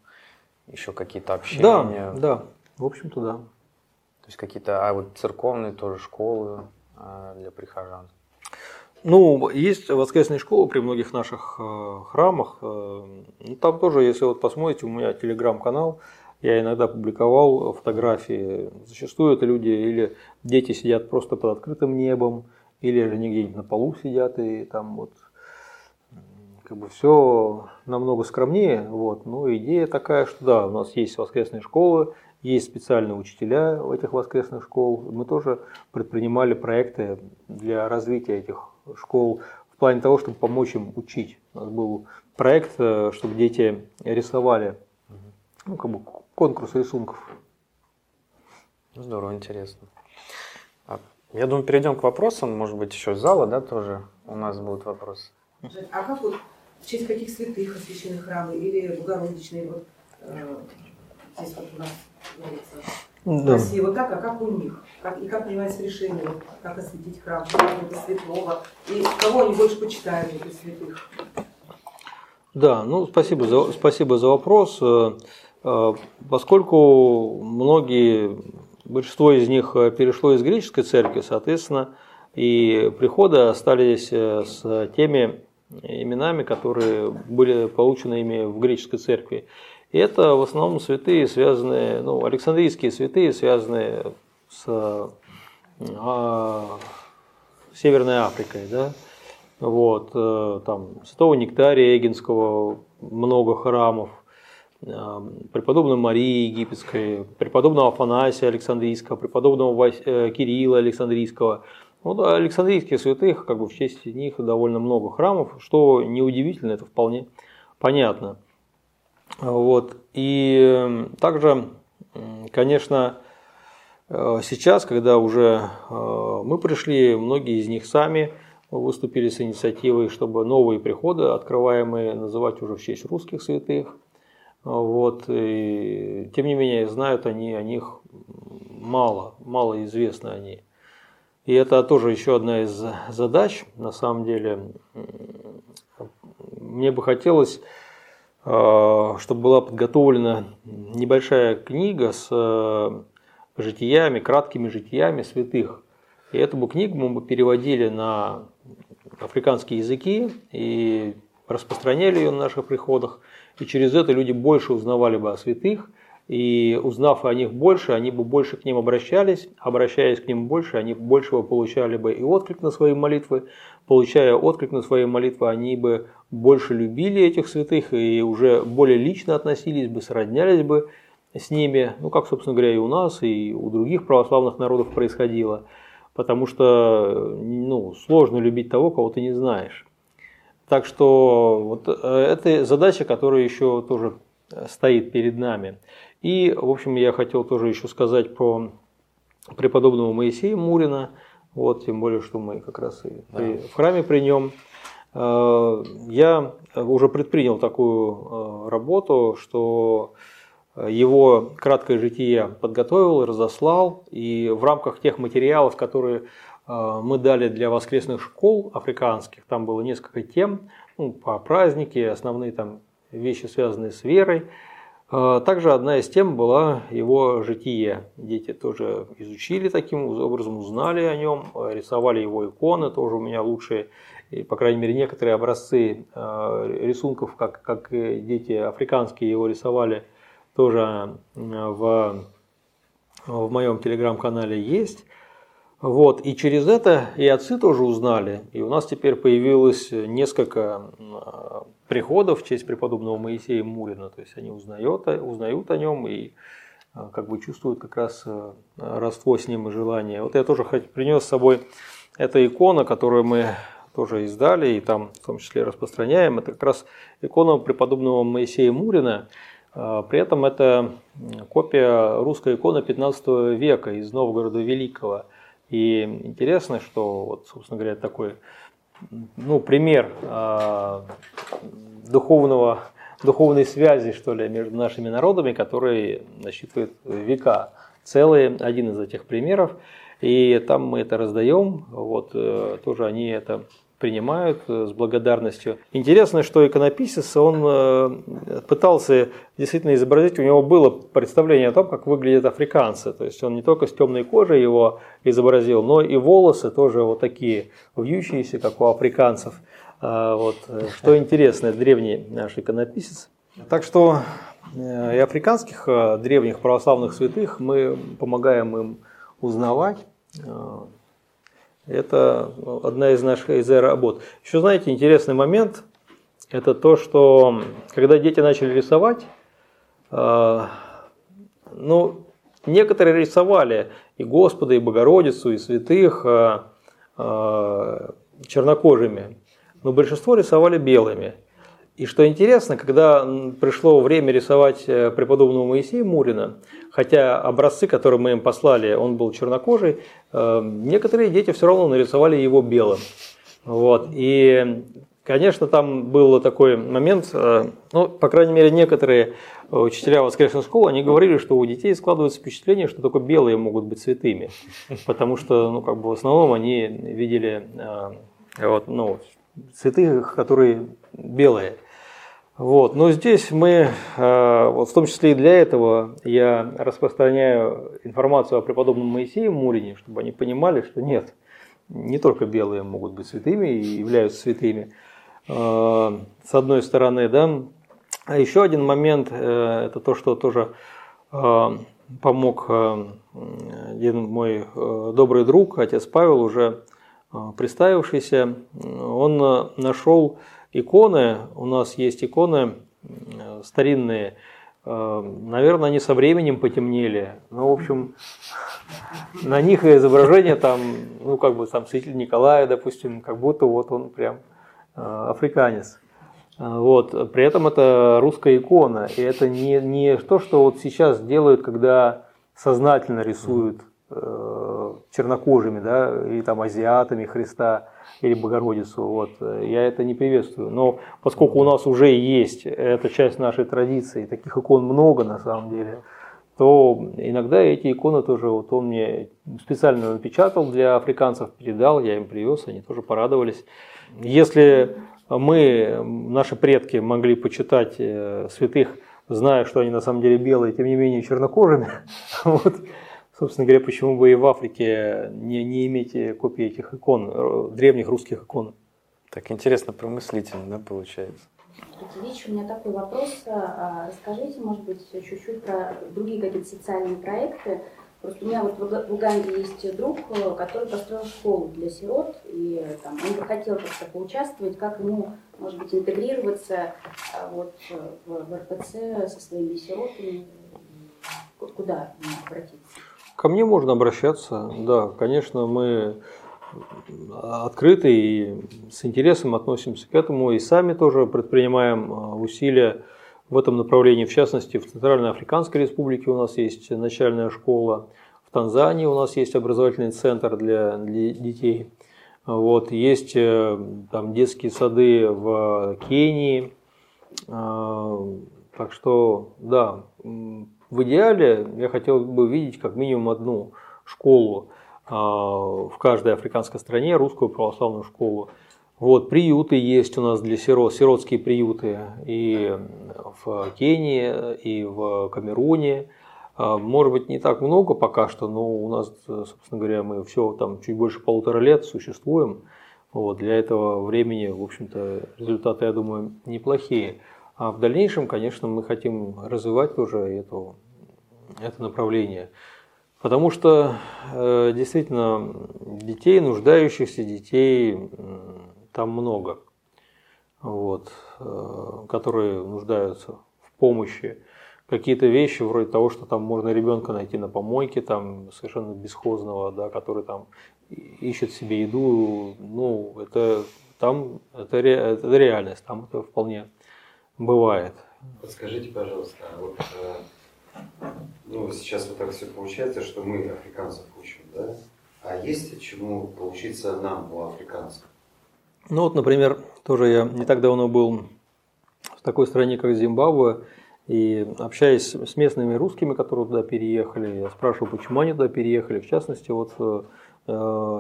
еще какие-то общения? Да, да, в общем-то да. То есть какие-то, а вот церковные тоже школы а, для прихожан? Ну, есть воскресные школы при многих наших э, храмах. Э, ну, там тоже, если вот посмотрите, у меня телеграм-канал, я иногда публиковал фотографии. Зачастую это люди или дети сидят просто под открытым небом, или они где-нибудь на полу сидят и там вот как бы все намного скромнее. Вот. Но идея такая, что да, у нас есть воскресные школы, есть специальные учителя в этих воскресных школ. Мы тоже предпринимали проекты для развития этих школ в плане того, чтобы помочь им учить. У нас был проект, э, чтобы дети рисовали ну, как бы конкурс рисунков. Здорово, интересно. Я думаю, перейдем к вопросам, может быть, еще из зала, да, тоже у нас будут вопросы. А как вот в честь каких святых освящены храмы или Богородичные вот э, здесь вот у нас говорится да. России, вот так, а как у них? Как, и как принимается решение, вот, как осветить храм, какого-то святого, и кого они больше почитают, этих святых? Да, ну спасибо за, спасибо за вопрос. Э, э, поскольку многие, большинство из них перешло из греческой церкви, соответственно, и приходы остались э, с теми именами, которые были получены ими в греческой церкви. И это в основном святые, связанные, ну, Александрийские святые, связанные с а, Северной Африкой, да, вот, э, там, Святого Нектария Эгинского, много храмов, э, преподобной Марии Египетской, преподобного Афанасия Александрийского, преподобного э, Кирилла Александрийского. Вот Александрийских святых, как бы в честь них довольно много храмов, что неудивительно, это вполне понятно. Вот. И также, конечно, сейчас, когда уже мы пришли, многие из них сами выступили с инициативой, чтобы новые приходы, открываемые, называть уже в честь русских святых. Вот. И, тем не менее, знают они о них мало, мало известно они. И это тоже еще одна из задач, на самом деле. Мне бы хотелось, э, чтобы была подготовлена небольшая книга с э, житиями, краткими житиями святых. И эту книгу мы бы переводили на африканские языки и распространяли ее на наших приходах. И через это люди больше узнавали бы о святых, и узнав о них больше, они бы больше к ним обращались, обращаясь к ним больше, они больше получали бы и отклик на свои молитвы, получая отклик на свои молитвы, они бы больше любили этих святых и уже более лично относились бы, сроднялись бы с ними, ну как, собственно говоря, и у нас, и у других православных народов происходило – потому что ну, сложно любить того, кого ты не знаешь. Так что вот э, это задача, которая еще тоже стоит перед нами. И, в общем, я хотел тоже еще сказать про преподобного Моисея Мурина, вот, тем более, что мы как раз и да. при, в храме при нем. Э, я уже предпринял такую э, работу, что его краткое житие подготовил, разослал, и в рамках тех материалов, которые э, мы дали для воскресных школ африканских, там было несколько тем, ну, по празднике, основные там вещи, связанные с верой. Э, также одна из тем была его житие. Дети тоже изучили таким образом, узнали о нем, рисовали его иконы, тоже у меня лучшие, по крайней мере, некоторые образцы э, рисунков, как, как дети африканские его рисовали – тоже в, в моем телеграм-канале есть. Вот, и через это и отцы тоже узнали. И у нас теперь появилось несколько приходов в честь преподобного Моисея Мурина. То есть они узнают, узнают о нем и как бы чувствуют как раз родство с ним и желание. Вот я тоже принес с собой эта икона, которую мы тоже издали и там в том числе распространяем. Это как раз икона преподобного Моисея Мурина – а, при этом это копия русской иконы 15 века из Новгорода Великого. И интересно, что, вот, собственно говоря, такой ну, пример э, духовного, духовной связи, что ли, между нашими народами, который насчитывает века. Целый один из этих примеров. И там мы это раздаем. Вот, э, тоже они это принимают э, с благодарностью. Интересно, что иконописец, он э, пытался действительно изобразить, у него было представление о том, как выглядят африканцы. То есть он не только с темной кожей его изобразил, но и волосы тоже вот такие вьющиеся, как у африканцев. А, вот, э, что интересно, древний наш иконописец. Так что и африканских древних православных святых мы помогаем им узнавать, это одна из наших из работ. Еще знаете, интересный момент, это то, что когда дети начали рисовать, э, ну, некоторые рисовали и Господа, и Богородицу, и святых э, э, чернокожими, но большинство рисовали белыми. и что интересно, когда пришло время рисовать э, преподобного Моисея Мурина, хотя образцы, которые мы им послали, он был чернокожий, э, некоторые дети все равно нарисовали его белым. Вот. И, конечно, там был такой момент, э, ну, по крайней мере, некоторые учителя воскресной школы, они говорили, что у детей складывается впечатление, что только белые могут быть святыми, потому что, ну, как бы в основном они видели вот, ну, святых, которые белые. Вот. Но здесь мы, э, вот в том числе и для этого, я распространяю информацию о преподобном Моисее Мурине, чтобы они понимали, что нет, не только белые могут быть святыми и являются святыми. Э, с одной стороны, да. А еще один момент, э, это то, что тоже помог один мой добрый друг, отец Павел, уже представившийся, он нашел иконы, у нас есть иконы старинные, э, наверное, они со временем потемнели. Ну, в общем, на них изображение там, ну, как бы там святитель Николая, допустим, как будто вот он прям э, африканец. Э, вот. При этом это русская икона, и это не, не то, что вот сейчас делают, когда сознательно рисуют чернокожими, да, или там азиатами Христа или Богородицу. Вот. Я это не приветствую. Но поскольку у нас уже есть эта часть нашей традиции, таких икон много на самом деле, то иногда эти иконы тоже, вот он мне специально напечатал для африканцев, передал, я им привез, они тоже порадовались. Если мы, наши предки, могли почитать э, святых, зная, что они на самом деле белые, тем не менее чернокожими, вот, Собственно говоря, почему бы и в Африке не, не иметь копии этих икон, э, древних русских икон? Так интересно, промыслительно, да, получается? Ильич, у меня такой вопрос. А, расскажите, может быть, чуть-чуть про другие какие-то социальные проекты. Просто у меня вот в Уганде есть друг, который построил школу для сирот, и там, он бы хотел как-то поучаствовать, как ему, может быть, интегрироваться а, вот, в РПЦ со своими сиротами, куда обратиться? Ко мне можно обращаться, да, конечно, мы открыты и с интересом относимся к этому, и сами тоже предпринимаем а, усилия в этом направлении. В частности, в Центральной Африканской Республике у нас есть начальная школа, в Танзании у нас есть образовательный центр для, для детей. Вот, есть э, там детские сады в Кении. А, так что, да, в идеале я хотел бы видеть как минимум одну школу а, в каждой африканской стране, русскую православную школу. Вот, приюты есть у нас для сирот, сиротские приюты и в Кении, и в Камеруне. А, может быть, не так много пока что, но у нас, собственно говоря, мы все там чуть больше полутора лет существуем. Вот, для этого времени, в общем-то, результаты, я думаю, неплохие. А в дальнейшем, конечно, мы хотим развивать тоже эту это направление. Потому что э, действительно детей, нуждающихся детей, там много, вот, э, которые нуждаются в помощи. Какие-то вещи вроде того, что там можно ребенка найти на помойке, там совершенно бесхозного, да, который там ищет себе еду, ну, это там это, это реальность, там это вполне бывает. Подскажите, пожалуйста, вот э, ну, сейчас вот так все получается, что мы африканцев учим, да? А есть чему поучиться нам у африканцев? Ну вот, например, тоже я не так давно был в такой стране, как Зимбабве, и общаясь с местными русскими, которые туда переехали, я спрашивал, почему они туда переехали. В частности, вот э,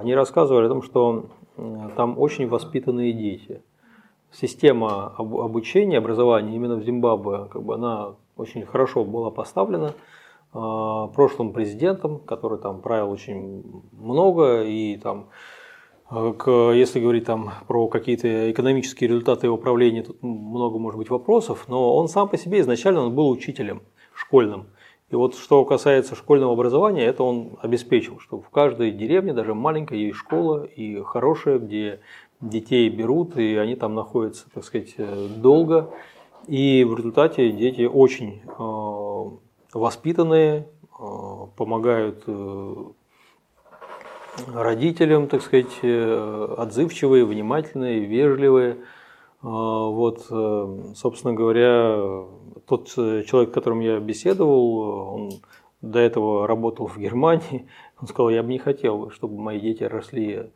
они рассказывали о том, что там очень воспитанные дети. Система обучения, образования именно в Зимбабве, как бы она очень хорошо была поставлена а, прошлым президентом, который там правил очень много и там а, если говорить там про какие-то экономические результаты его правления, тут много может быть вопросов, но он сам по себе изначально он был учителем школьным. И вот что касается школьного образования, это он обеспечил, что в каждой деревне, даже маленькой, есть школа и хорошая, где детей берут, и они там находятся, так сказать, долго. И в результате дети очень э, воспитанные, э, помогают э, родителям, так сказать, отзывчивые, внимательные, вежливые. Вот, собственно говоря, тот человек, с которым я беседовал, он до этого работал в Германии, он сказал, я бы не хотел, чтобы мои дети росли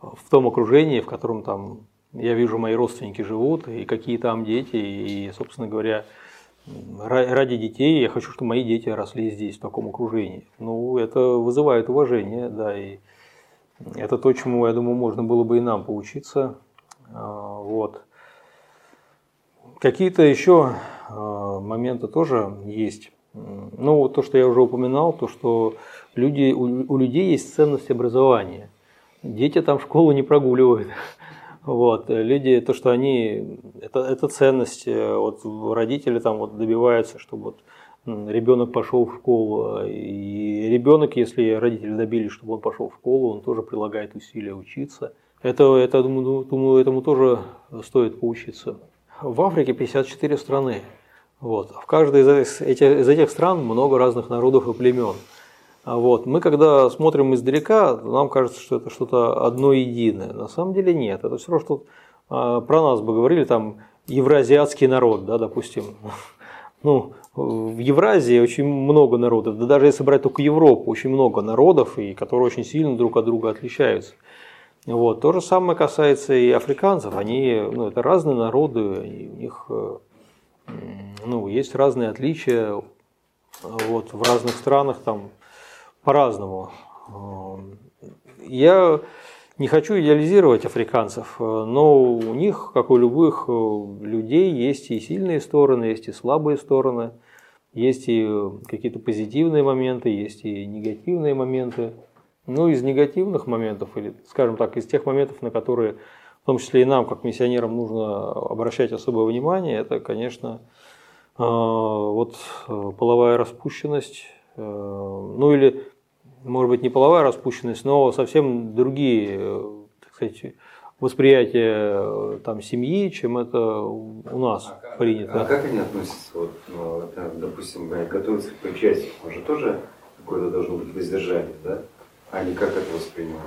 в том окружении, в котором там я вижу, мои родственники живут, и какие там дети, и, собственно говоря, ради детей я хочу, чтобы мои дети росли здесь, в таком окружении. Ну, это вызывает уважение, да, и это то, чему, я думаю, можно было бы и нам поучиться. А, вот. Какие-то еще а, моменты тоже есть. Ну, то, что я уже упоминал, то, что люди, у, людей есть ценность образования. Дети там школу не прогуливают. Вот, люди, то, что они, это, это ценность, э, вот родители там вот добиваются, чтобы вот ребенок пошел в школу, и ребенок, если родители добились, чтобы он пошел в школу, он тоже прилагает усилия учиться. Это, это думаю, этому тоже стоит поучиться. В Африке 54 страны. Вот. В каждой из этих, из этих стран много разных народов и племен. А вот. Мы когда смотрим издалека, нам кажется, что это что-то одно единое. На самом деле нет. Это все равно, что а, про нас бы говорили, там, евразиатский народ, да, допустим. Ну, в Евразии очень много народов, да даже если брать только Европу, очень много народов, и которые очень сильно друг от друга отличаются. Вот. То же самое касается и африканцев. Они, ну, это разные народы, и у них э, ну, есть разные отличия. Вот, в разных странах там по-разному. Я не хочу идеализировать африканцев, но у них, как у любых людей, есть и сильные стороны, есть и слабые стороны, есть и какие-то позитивные моменты, есть и негативные моменты. Ну, из негативных моментов, или, скажем так, из тех моментов, на которые, в том числе и нам, как миссионерам, нужно обращать особое внимание, это, конечно, вот половая распущенность, ну или может быть, не половая распущенность, но совсем другие, э, так сказать, восприятия э, там, семьи, чем это у нас а принято. А как они относятся, вот, ну, там, допустим, готовятся к причастию, может тоже какое-то должно быть воздержание, да? Они как это воспринимают?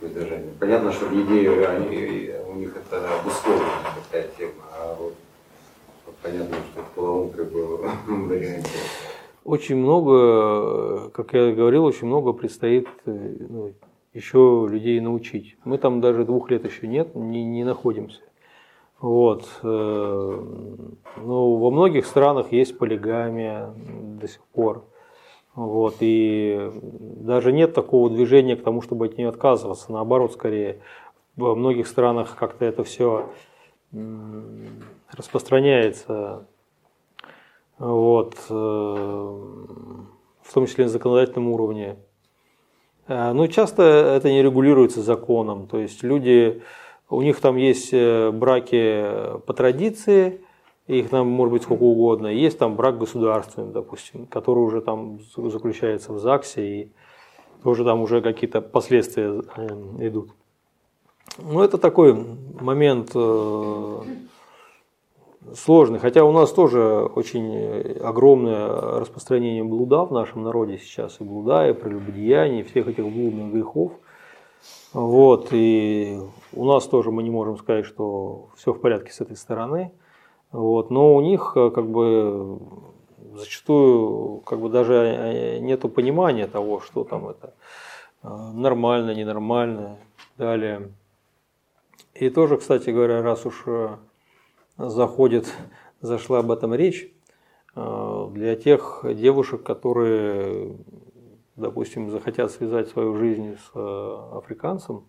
Воздержание. Понятно, что в еде они, у них это обусловлена такая тема, а вот, вот понятно, что в половом как бы варианте очень много, как я говорил, очень много предстоит э, ну, еще людей научить. Мы там даже двух лет еще нет, не, не находимся. Вот. Э, но во многих странах есть полигамия до сих пор. Вот. И даже нет такого движения к тому, чтобы от нее отказываться. Наоборот, скорее, во многих странах как-то это все распространяется вот, э, в том числе на законодательном уровне. Э, ну, часто это не регулируется законом, то есть люди, у них там есть э, браки по традиции, их там может быть сколько угодно, есть там брак государственный, допустим, который уже там заключается в ЗАГСе, и тоже там уже какие-то последствия идут. Ну, это такой момент сложный. Хотя у нас тоже очень огромное распространение блуда в нашем народе сейчас. И блуда, и прелюбодеяния, и всех этих блудных грехов. Вот, и у нас тоже мы не можем сказать, что все в порядке с этой стороны. Вот, но у них как бы зачастую как бы даже нету понимания того, что там это нормально, ненормально, далее. И тоже, кстати говоря, раз уж заходит, зашла об этом речь, э, для тех девушек, которые, допустим, захотят связать свою жизнь с э, африканцем,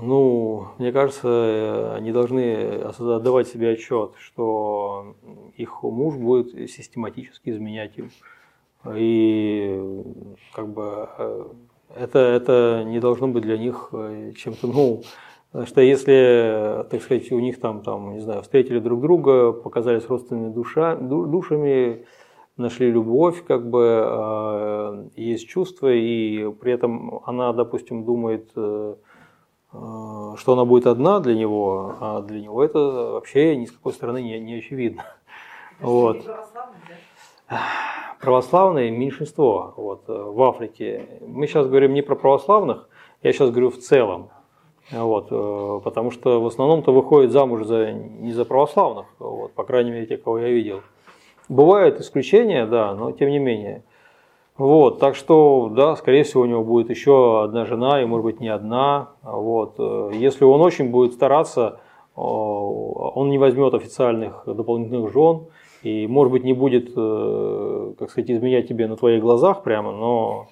ну, мне кажется, они должны отдавать себе отчет, что их муж будет систематически изменять им. И как бы э, это, это не должно быть для них чем-то новым. Что если, так сказать, у них там, там, не знаю, встретили друг друга, показались родственными душа, душами, нашли любовь, как бы э, есть чувства, и при этом она, допустим, думает, э, э, что она будет одна для него, а для него это вообще ни с какой стороны не, не очевидно. Вот. Православное меньшинство вот, в Африке. Мы сейчас говорим не про православных, я сейчас говорю в целом. Вот, э, потому что в основном-то выходит замуж за, не за православных, вот, по крайней мере, те, кого я видел. Бывают исключения, да, но тем не менее. Вот, так что, да, скорее всего, у него будет еще одна жена, и, может быть, не одна. Вот. Э, если он очень будет стараться, он не возьмет официальных дополнительных жен, и, может быть, не будет, э, как сказать, изменять тебе на твоих глазах прямо, но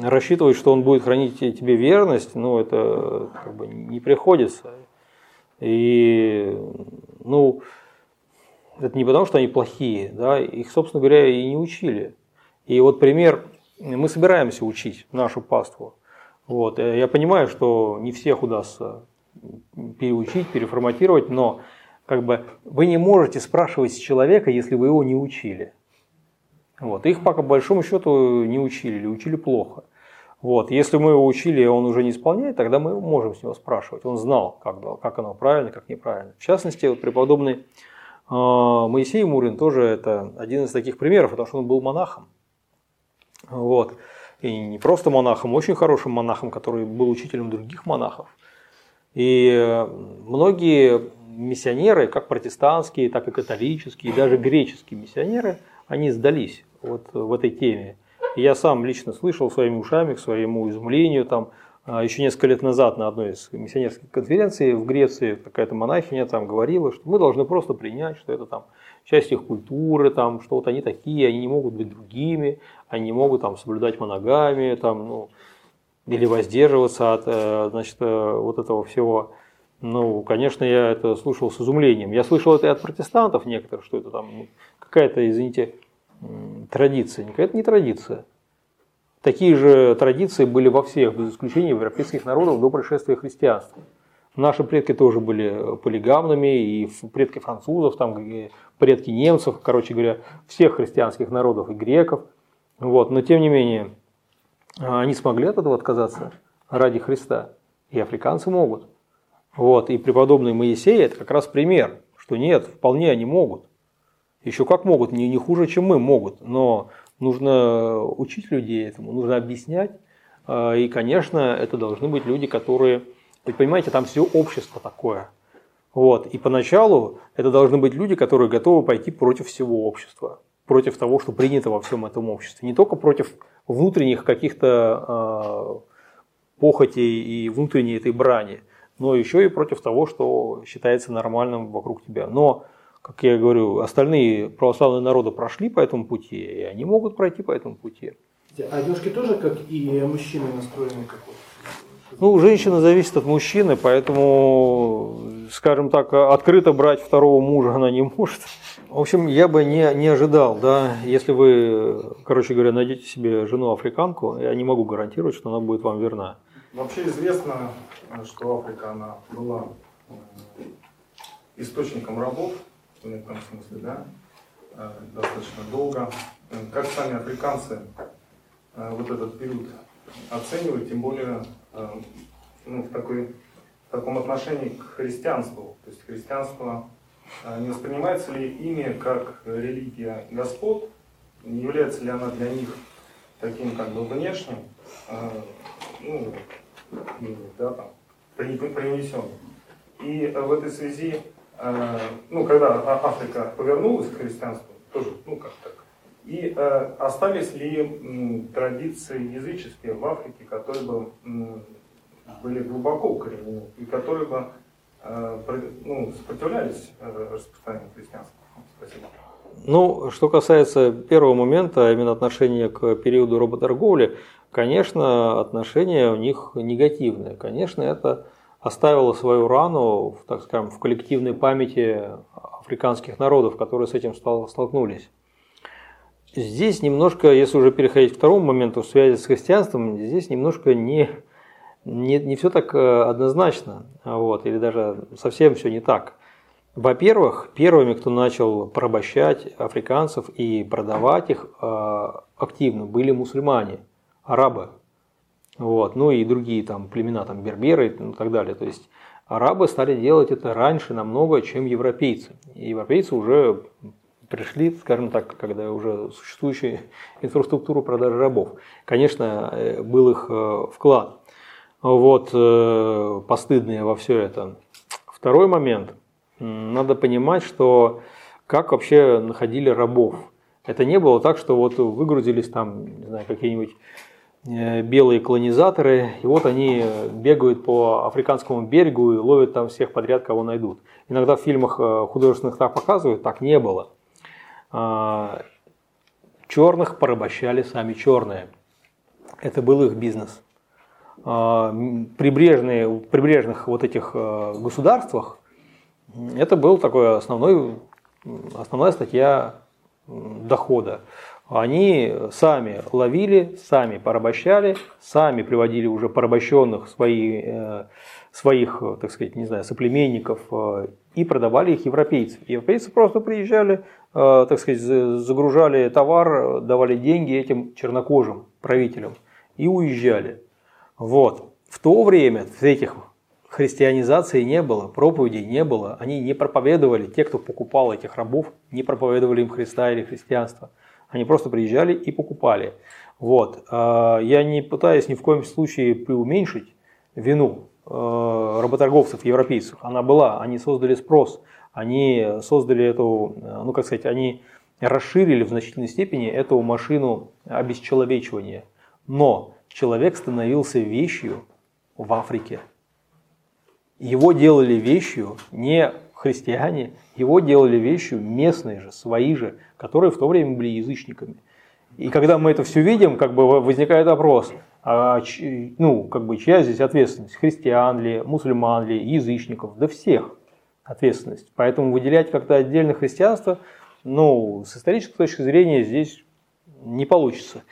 рассчитывать, что он будет хранить тебе верность, ну, это как бы не приходится. И, ну, это не потому, что они плохие, да, их, собственно говоря, и не учили. И вот пример, мы собираемся учить нашу паству. Вот. Э, я понимаю, что не всех удастся переучить, переформатировать, но как бы вы не можете спрашивать с человека, если вы его не учили. Вот. Их по большому счету не учили или учили плохо. Вот. Если мы его учили, и он уже не исполняет, тогда мы можем с него спрашивать. Он знал, как, как оно правильно, как неправильно. В частности, вот преподобный э, Моисей Мурин тоже это один из таких примеров, потому что он был монахом. Вот. И не просто монахом, очень хорошим монахом, который был учителем других монахов. И многие миссионеры, как протестантские, так и католические, и даже греческие миссионеры, они сдались вот в этой теме. Я сам лично слышал своими ушами, к своему изумлению, там, а, еще несколько лет назад на одной из миссионерских конференций в Греции какая-то монахиня там говорила, что мы должны просто принять, что это там часть их культуры, там, что вот они такие, они не могут быть другими, они не могут там соблюдать моногами, там, ну, или воздерживаться от э, значит, э, вот этого всего. Ну, конечно, я это слушал с изумлением. Я слышал это и от протестантов некоторых, что это там ну, какая-то, извините, традиция. Это не традиция. Такие же традиции были во всех, без исключения европейских народов до пришествия христианства. Наши предки тоже были полигамными, и предки французов, там, предки немцев, короче говоря, всех христианских народов и греков. Вот. Но тем не менее, они смогли от этого отказаться ради Христа. И африканцы могут. Вот. И преподобный Моисей – это как раз пример, что нет, вполне они могут. Еще как могут, не, не хуже, чем мы могут. Но нужно учить людей этому, нужно объяснять. А, и, конечно, это должны быть люди, которые вы понимаете, там все общество такое. Вот. И поначалу это должны быть люди, которые готовы пойти против всего общества, против того, что принято во всем этом обществе. Не только против внутренних каких-то э, похотей и внутренней этой брани, но еще и против того, что считается нормальным вокруг тебя. Но, как я говорю, остальные православные народы прошли по этому пути, и они могут пройти по этому пути. А девушки тоже, как и мужчины, настроены как вот ну, женщина зависит от мужчины, поэтому, скажем так, открыто брать второго мужа она не может. В общем, я бы не, не ожидал, да, если вы, короче говоря, найдете себе жену-африканку, я не могу гарантировать, что она будет вам верна. Вообще известно, что Африка, она была э, источником рабов, в некотором смысле, да, э, достаточно долго. Как сами африканцы э, вот этот период оценивают, тем более Э, ну, в, такой, в таком отношении к христианству. То есть христианство э, не воспринимается ли ими как религия Господ, не является ли она для них таким как бы внешним, э, ну, да, там, принесенным. И в этой связи, ну, когда а, Африка повернулась к христианству, тоже, ну, как так, и э, остались ли традиции языческие в Африке, которые бы были глубоко укоренены и которые бы э, ну, сопротивлялись э, распространению христианства? Спасибо. Ну, что касается первого момента, именно отношения к периоду работорговли, конечно, отношения у них негативные. Конечно, это оставило свою рану, так скажем, в коллективной памяти африканских народов, которые с этим столкнулись. Здесь немножко, если уже переходить к второму моменту в связи с христианством, здесь немножко не, не, не все так э, однозначно, вот, или даже совсем все не так. Во-первых, первыми, кто начал порабощать африканцев и продавать их э, активно, были мусульмане, арабы, вот, ну и другие там племена, там берберы и так далее. То есть арабы стали делать это раньше намного, чем европейцы. И европейцы уже пришли, скажем так, когда уже существующую инфраструктуру продажи рабов. Конечно, э, был их э, вклад. вот, э, постыдные во все это. Второй момент. Надо понимать, что как вообще находили рабов. Это не было так, что вот выгрузились там, не знаю, какие-нибудь белые колонизаторы, и вот они бегают по африканскому берегу и ловят там всех подряд, кого найдут. Иногда в фильмах э, художественных так показывают, так не было. А, черных порабощали сами черные. Это был их бизнес. А, прибрежные, в прибрежных вот этих э, государствах это был такой основной, основная статья дохода. Они сами ловили, сами порабощали, сами приводили уже порабощенных свои, э, своих, так сказать, не знаю, соплеменников э, и продавали их европейцам. Европейцы просто приезжали, так сказать, загружали товар, давали деньги этим чернокожим правителям и уезжали. Вот. В то время этих христианизации не было, проповедей не было, они не проповедовали, те, кто покупал этих рабов, не проповедовали им Христа или христианство. Они просто приезжали и покупали. Вот. А, я не пытаюсь ни в коем случае преуменьшить вину э, работорговцев, европейцев. Она была, они создали спрос, они создали эту, ну как сказать, они расширили в значительной степени эту машину обесчеловечивания. Но человек становился вещью в Африке. Его делали вещью не христиане, его делали вещью местные же, свои же, которые в то время были язычниками. И когда мы это все видим, как бы возникает вопрос, а, ну, как бы, чья здесь ответственность? Христиан ли, мусульман ли, язычников? Да всех ответственность. Поэтому выделять как-то отдельно христианство, ну, с исторической точки зрения здесь не получится.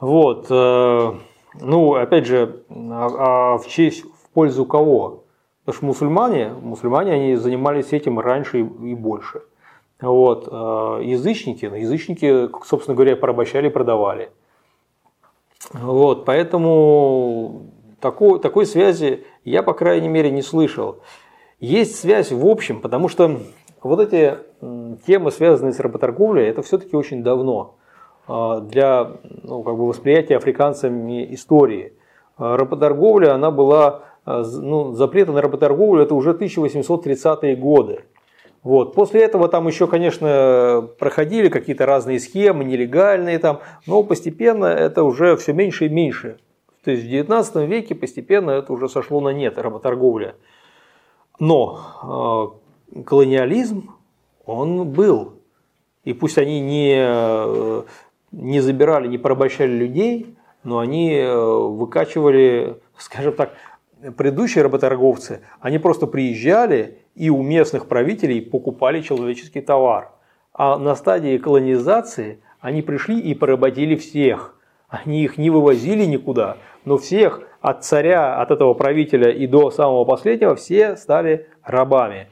Вот. Э, ну, опять же, а, а в честь, в пользу кого? Потому что мусульмане, мусульмане они занимались этим раньше и, больше. Вот. А язычники, ну, язычники, собственно говоря, порабощали и продавали. Вот. Поэтому такой, такой связи я, по крайней мере, не слышал. Есть связь в общем, потому что вот эти темы, связанные с работорговлей, это все-таки очень давно. А, для ну, как бы восприятия африканцами истории. А, работорговля, она была, ну, запреты на работорговлю это уже 1830-е годы. Вот. После этого там еще, конечно, проходили какие-то разные схемы, нелегальные там, но постепенно это уже все меньше и меньше. То есть в 19 веке постепенно это уже сошло на нет, работорговля. Но э, колониализм, он был. И пусть они не не забирали, не порабощали людей, но они э, выкачивали, скажем так, предыдущие работорговцы, они просто приезжали и у местных правителей покупали человеческий товар. А на стадии колонизации они пришли и поработили всех. Они их не вывозили никуда, но всех от царя, от этого правителя и до самого последнего все стали рабами,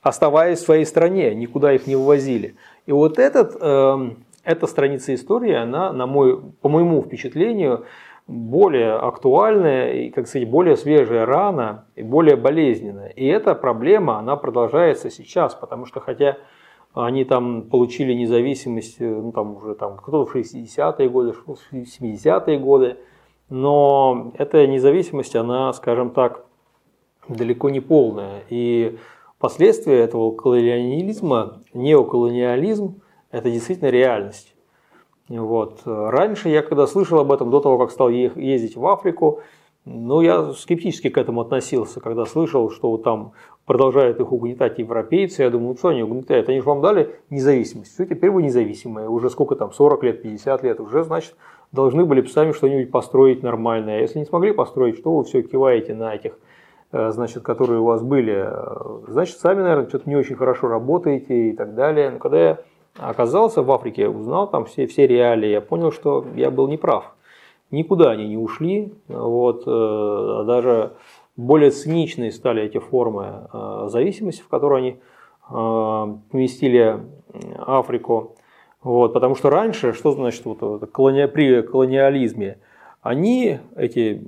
оставаясь в своей стране, никуда их не вывозили. И вот этот э, эта страница истории, она, на мой, по моему впечатлению, более актуальная и, как сказать, более свежая рана и более болезненная. И эта проблема, она продолжается сейчас, потому что хотя они там получили независимость, ну там уже там кто-то в 60-е годы, в 70-е годы, но эта независимость, она, скажем так, далеко не полная. И последствия этого колониализма, неоколониализм, это действительно реальность. Вот. Раньше я, когда слышал об этом, до того, как стал ездить в Африку, ну, я скептически к этому относился, когда слышал, что там продолжают их угнетать европейцы. Я думаю, ну что они угнетают? Они же вам дали независимость. Все, теперь вы независимые. Уже сколько там, 40 лет, 50 лет. Уже, значит, должны были сами что-нибудь построить нормальное. А если не смогли построить, что вы все киваете на этих, э, значит, которые у вас были? Значит, сами, наверное, что-то не очень хорошо работаете и так далее. Но когда я оказался в Африке, узнал там все, все реалии, я понял, что я был неправ. Никуда они не ушли, вот, э, даже более циничные стали эти формы э, зависимости, в которую они э, поместили Африку. Вот, потому что раньше, что значит вот, колони... при колониализме, они, эти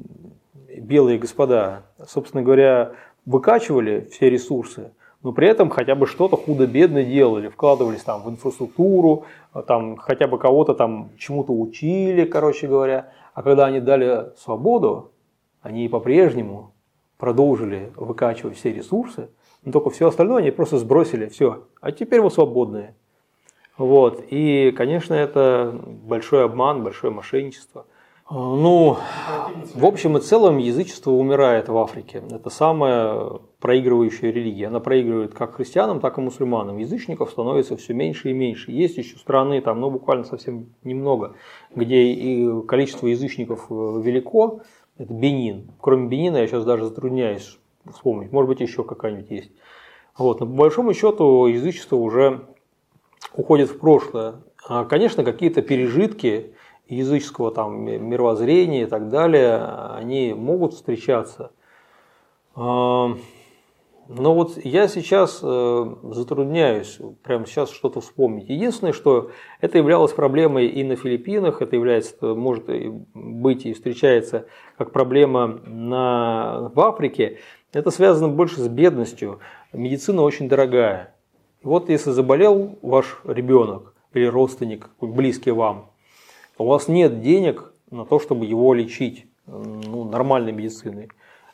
белые господа, собственно говоря, выкачивали все ресурсы, но при этом хотя бы что-то худо-бедно делали, вкладывались там в инфраструктуру, там хотя бы кого-то там чему-то учили, короче говоря. А когда они дали свободу, они по-прежнему продолжили выкачивать все ресурсы, но только все остальное они просто сбросили, все, а теперь вы свободные. Вот. И, конечно, это большой обман, большое мошенничество. А, ну, в общем и целом язычество умирает в Африке. Это самая проигрывающая религия. Она проигрывает как христианам, так и мусульманам. Язычников становится все меньше и меньше. Есть еще страны, там, ну, буквально совсем немного, где и количество язычников э, велико. Это Бенин. Кроме Бенина я сейчас даже затрудняюсь вспомнить. Может быть, еще какая-нибудь есть. Вот. Но по большому счету язычество уже уходит в прошлое. А, конечно, какие-то пережитки языческого там мировоззрения и так далее, они могут встречаться. Но вот я сейчас э, затрудняюсь прямо сейчас что-то вспомнить. Единственное, что это являлось проблемой и на Филиппинах, это является, может быть и встречается как проблема на, в Африке, это связано больше с бедностью. Медицина очень дорогая. Вот если заболел ваш ребенок или родственник, близкий вам, у вас нет денег на то, чтобы его лечить ну, нормальной медициной.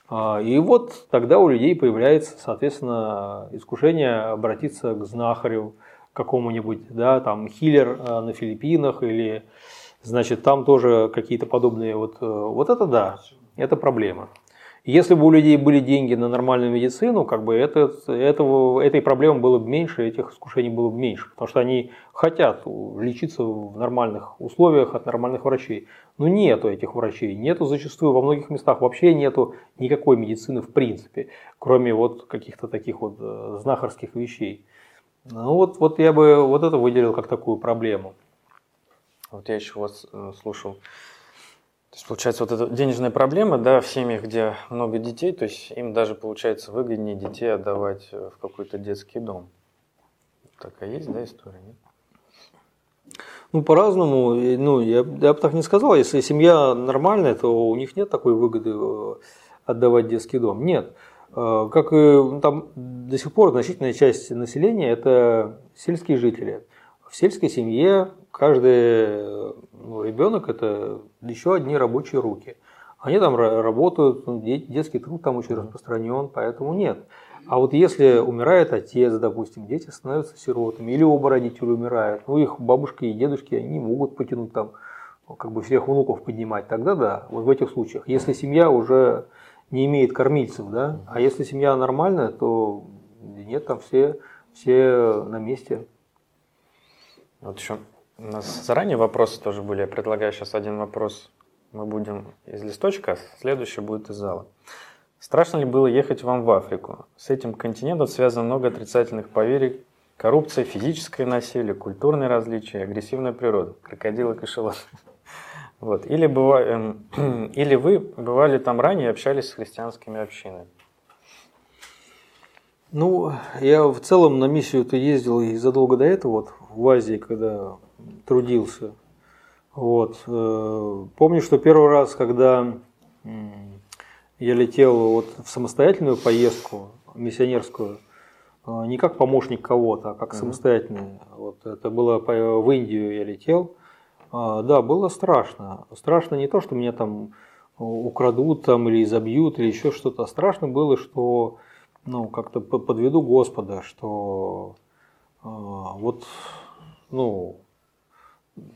А, и вот тогда у людей появляется, соответственно, искушение обратиться к знахарю какому-нибудь, да, там хиллер а, на Филиппинах или, значит, там тоже какие-то подобные вот, э, вот это да, это проблема. Если бы у людей были деньги на нормальную медицину, как бы это, этого, этой проблемы было бы меньше, этих искушений было бы меньше, потому что они хотят лечиться в нормальных условиях от нормальных врачей. Но нету этих врачей, нету зачастую во многих местах вообще нету никакой медицины в принципе, кроме вот каких-то таких вот э, знахарских вещей. Ну вот, вот я бы вот это выделил как такую проблему. Вот я еще вас э, слушал то есть, получается, вот эта денежная проблема, да, в семьях, где много детей, то есть им даже, получается, выгоднее детей отдавать в какой-то детский дом. Такая есть, да, история, нет? Ну, по-разному. Ну, я, я бы так не сказал. Если семья нормальная, то у них нет такой выгоды э, отдавать детский дом. Нет. Э, как и ну, там до сих пор значительная часть населения – это сельские жители. В сельской семье каждый ну, ребенок – это еще одни рабочие руки. Они там работают, ну, детский труд там очень распространен, поэтому нет. А вот если умирает отец, допустим, дети становятся сиротами, или оба родителя умирают, ну их бабушки и дедушки, они могут потянуть там, ну, как бы всех внуков поднимать, тогда да, вот в этих случаях. Если семья уже не имеет кормильцев, да, а если семья нормальная, то нет, там все, все на месте. Вот еще у нас заранее вопросы тоже были. Я предлагаю сейчас один вопрос. Мы будем из листочка, следующий будет из зала. Страшно ли было ехать вам в Африку? С этим континентом связано много отрицательных поверий. Коррупция, физическое насилие, культурные различия, агрессивная природа, крокодилы, кошелот. Вот. Или, быва... Эм, или вы бывали там ранее и общались с христианскими общинами? Ну, я в целом на миссию-то ездил и задолго до этого, вот в Азии, когда трудился. Вот. Э, помню, что первый раз, когда я летел вот в самостоятельную поездку миссионерскую, э, не как помощник кого-то, а как самостоятельный. Вот это было в Индию я летел. А, да, было страшно. Страшно не то, что меня там украдут там или изобьют или еще что-то. Страшно было, что ну, как-то подведу Господа, что э, вот, ну,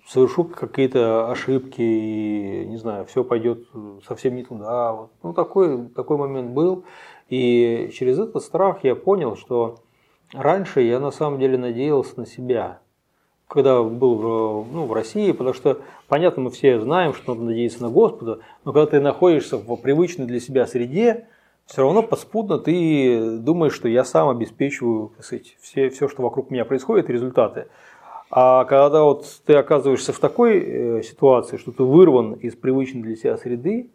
совершу какие-то ошибки и, не знаю, все пойдет совсем не туда. Вот. Ну, такой, такой момент был. И через этот страх я понял, что раньше я на самом деле надеялся на себя, когда был в, ну, в России, потому что, понятно, мы все знаем, что надо надеяться на Господа, но когда ты находишься в привычной для себя среде, все равно подспудно ты думаешь, что я сам обеспечиваю сказать, все, все, что вокруг меня происходит, результаты. А когда вот ты оказываешься в такой э, ситуации, что ты вырван из привычной для себя среды,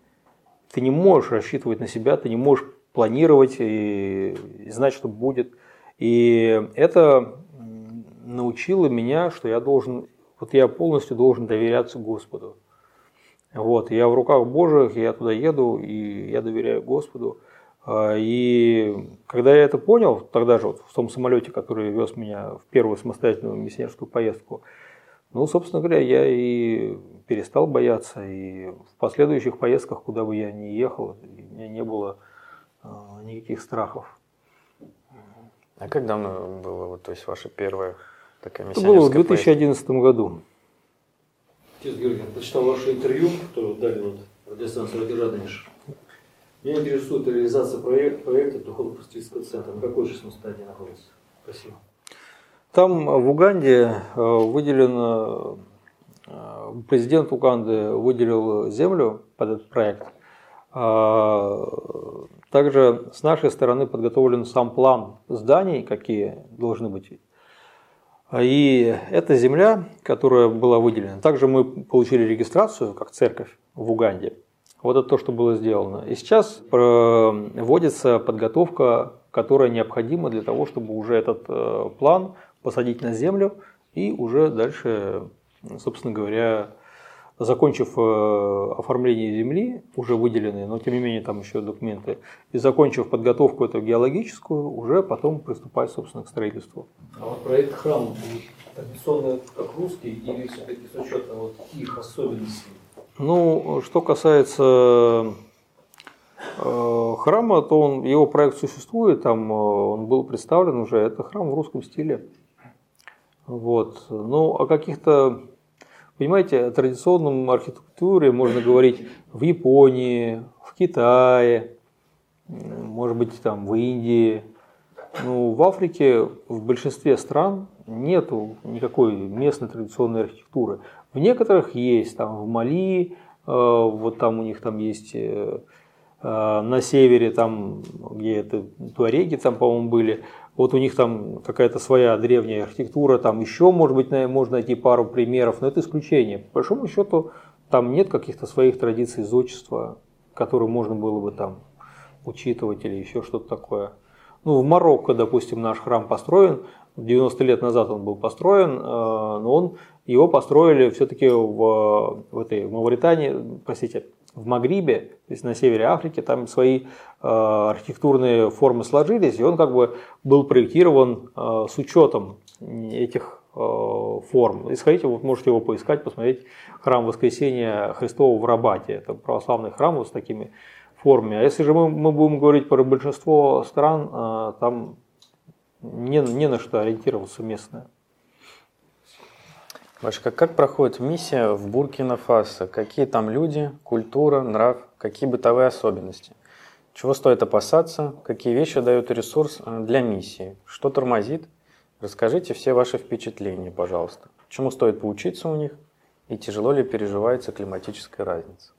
ты не можешь рассчитывать на себя, ты не можешь планировать и, и знать, что будет. И это научило меня, что я должен, вот я полностью должен доверяться Господу. Вот, я в руках Божьих, я туда еду, и я доверяю Господу. А, и когда я это понял, тогда же вот в том самолете, который вез меня в первую самостоятельную миссионерскую поездку, Ну, собственно говоря, я и перестал бояться, и в последующих поездках, куда бы я ни ехал, у меня не было а, никаких страхов. А как давно было, вот, то есть, ваша первая такая Это было в 2011 поездка? году. Отец Георгий, прочитал ваше интервью, которое дали вот радиостанции «Радиожадниш». Меня интересует реализация проекта, проекта Духовно-просветительского центра. На какой сейчас стадии находится? Спасибо. Там в Уганде э, выделено, э, президент Уганды выделил землю под этот проект. А, также с нашей стороны подготовлен сам план зданий, какие должны быть. И эта земля, которая была выделена, также мы получили регистрацию как церковь в Уганде. Вот это то, что было сделано. И сейчас вводится подготовка, которая необходима для того, чтобы уже этот э, план посадить на землю и уже дальше, собственно говоря, закончив э, оформление земли, уже выделенные, но тем не менее там еще документы, и закончив подготовку эту геологическую, уже потом приступать, собственно, к строительству. А вот проект храма традиционно как русский или все-таки с учетом вот их особенностей? Ну, что касается э, храма, то он, его проект существует, там э, он был представлен уже, это храм в русском стиле. Вот. Ну, о каких-то, понимаете, о традиционном архитектуре можно говорить в Японии, в Китае, может быть, там в Индии. Ну, в Африке в большинстве стран нету никакой местной традиционной архитектуры. В некоторых есть, там в Мали, э, вот там у них там есть э, э, на севере, там, где это туареги там, по-моему, были, вот у них там какая-то своя древняя архитектура, там еще, может быть, можно найти пару примеров, но это исключение. По большому счету, там нет каких-то своих традиций зодчества, которые можно было бы там учитывать или еще что-то такое. Ну, в Марокко, допустим, наш храм построен, 90 лет назад он был построен, но он, его построили все-таки в, в этой в Мавритании, простите, в Магрибе, то есть на севере Африки, там свои э, архитектурные формы сложились, и он как бы был проектирован э, с учетом этих э, форм. И сходите, вот можете его поискать, посмотреть храм Воскресения Христова в Рабате. Это православный храм вот с такими формами. А если же мы, мы будем говорить про большинство стран, э, там не, не на что ориентироваться местное. Машка, как проходит миссия в Буркина-Фасо? Какие там люди, культура, нрав, какие бытовые особенности? Чего стоит опасаться? Какие вещи дают ресурс э, для миссии? Что тормозит? Расскажите все ваши впечатления, пожалуйста. Чему стоит поучиться у них? И тяжело ли переживается климатическая разница?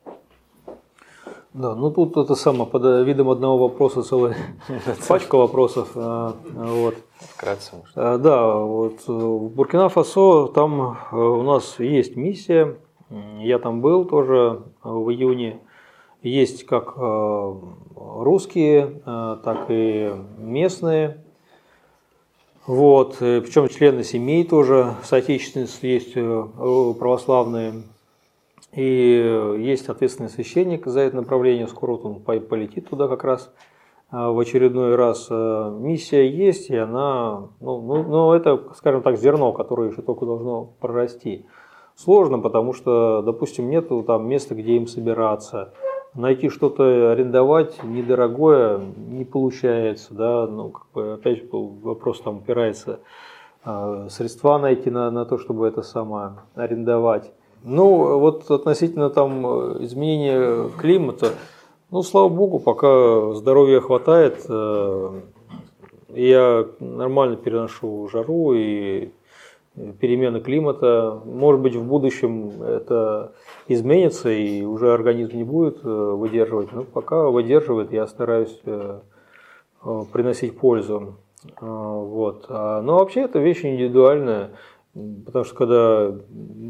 Да, ну тут это самое, под видом одного вопроса целая пачка вопросов. А, вот. Вкратце. А, да, вот э, в Буркина-Фасо там э, у нас есть миссия. Я там был тоже в июне. Есть как э, русские, так и местные. Вот, причем члены семей тоже, соотечественниц есть православные. И есть ответственный священник за это направление, скоро вот он полетит туда как раз а, в очередной раз. А, миссия есть, и она, ну, ну, ну это, скажем так, зерно, которое еще только должно прорасти. Сложно, потому что, допустим, нет там места, где им собираться. Найти что-то арендовать недорогое не получается, да, ну, как бы, опять же, вопрос там упирается, средства найти на, на то, чтобы это самое арендовать. Ну, вот относительно там э, изменения климата, ну, слава богу, пока здоровья хватает, э, я нормально переношу жару и перемены климата. Может быть, в будущем это изменится и уже организм не будет э, выдерживать, но пока выдерживает, я стараюсь приносить пользу. Вот. А, но вообще это вещь индивидуальная. Потому что когда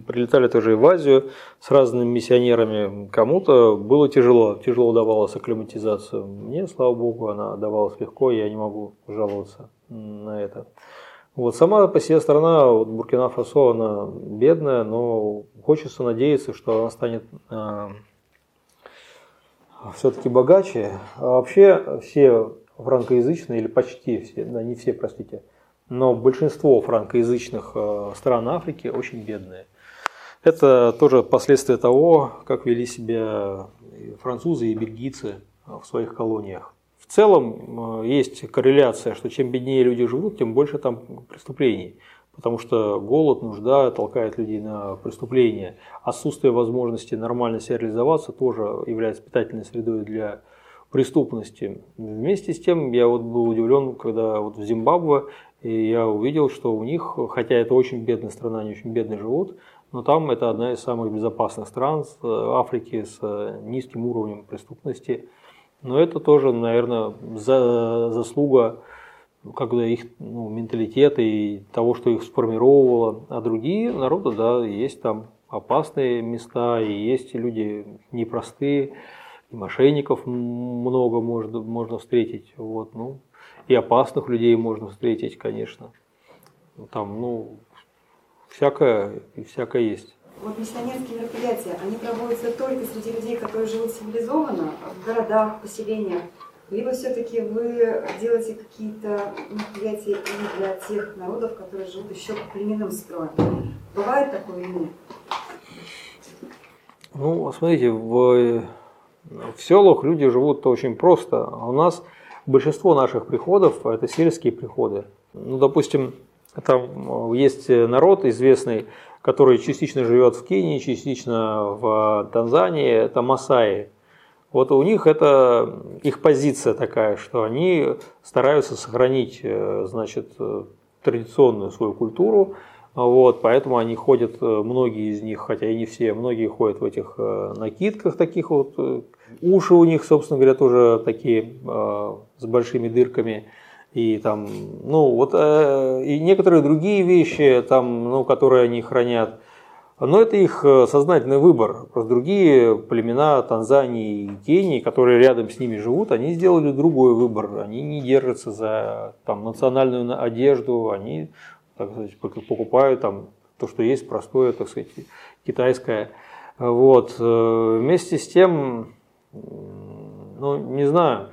прилетали тоже и в Азию с разными миссионерами, кому-то было тяжело, тяжело удавалась акклиматизация. Мне, слава богу, она давалась легко, я не могу жаловаться на это. Вот сама по себе страна, вот Буркина-Фасо, она бедная, но хочется надеяться, что она станет э, а, все-таки богаче. А вообще все франкоязычные, или почти все, да не все, простите, но большинство франкоязычных э, стран Африки очень бедные. Это тоже последствия того, как вели себя французы и бельгийцы в своих колониях. В целом есть корреляция, что чем беднее люди живут, тем больше там преступлений потому что голод, нужда толкает людей на преступления. Отсутствие возможности нормально себя реализоваться тоже является питательной средой для преступности. Вместе с тем я вот был удивлен, когда вот в Зимбабве и я увидел, что у них, хотя это очень бедная страна, они очень бедно живут, но там это одна из самых безопасных стран э, Африки с э, низким уровнем преступности. Но это тоже, наверное, заслуга когда их ну, менталитета и того, что их сформировало. А другие народы, да, есть там опасные места, и есть люди непростые, и мошенников много можно, можно встретить. Вот, ну, и опасных людей можно встретить, конечно. Там, ну, всякое, и всякое есть. Вот миссионерские мероприятия, они проводятся только среди людей, которые живут цивилизованно, в городах, поселениях, либо все-таки вы делаете какие-то мероприятия и для тех народов, которые живут еще по племенным строем. Бывает такое или нет? Ну, смотрите, в, в селах люди живут очень просто. А у нас большинство наших приходов – это сельские приходы. Ну, допустим, там есть народ известный, который частично живет в Кении, частично в Танзании, это масаи. Вот у них это их позиция такая, что они стараются сохранить, э, значит, э, традиционную свою культуру, вот, поэтому они ходят, э, многие из них, хотя и не все, многие ходят в этих накидках таких вот, уши у них, собственно говоря, тоже такие с большими дырками, и там, ну вот, и некоторые другие вещи, там, ну, которые они хранят, но это их э, сознательный выбор. Просто другие племена Танзании и Кении, которые рядом с ними живут, они сделали другой выбор. Они не держатся за там, национальную одежду, они так сказать, покупают там, то, что есть простое, так сказать, китайское. Вот. Э, вместе с тем, ну, не знаю,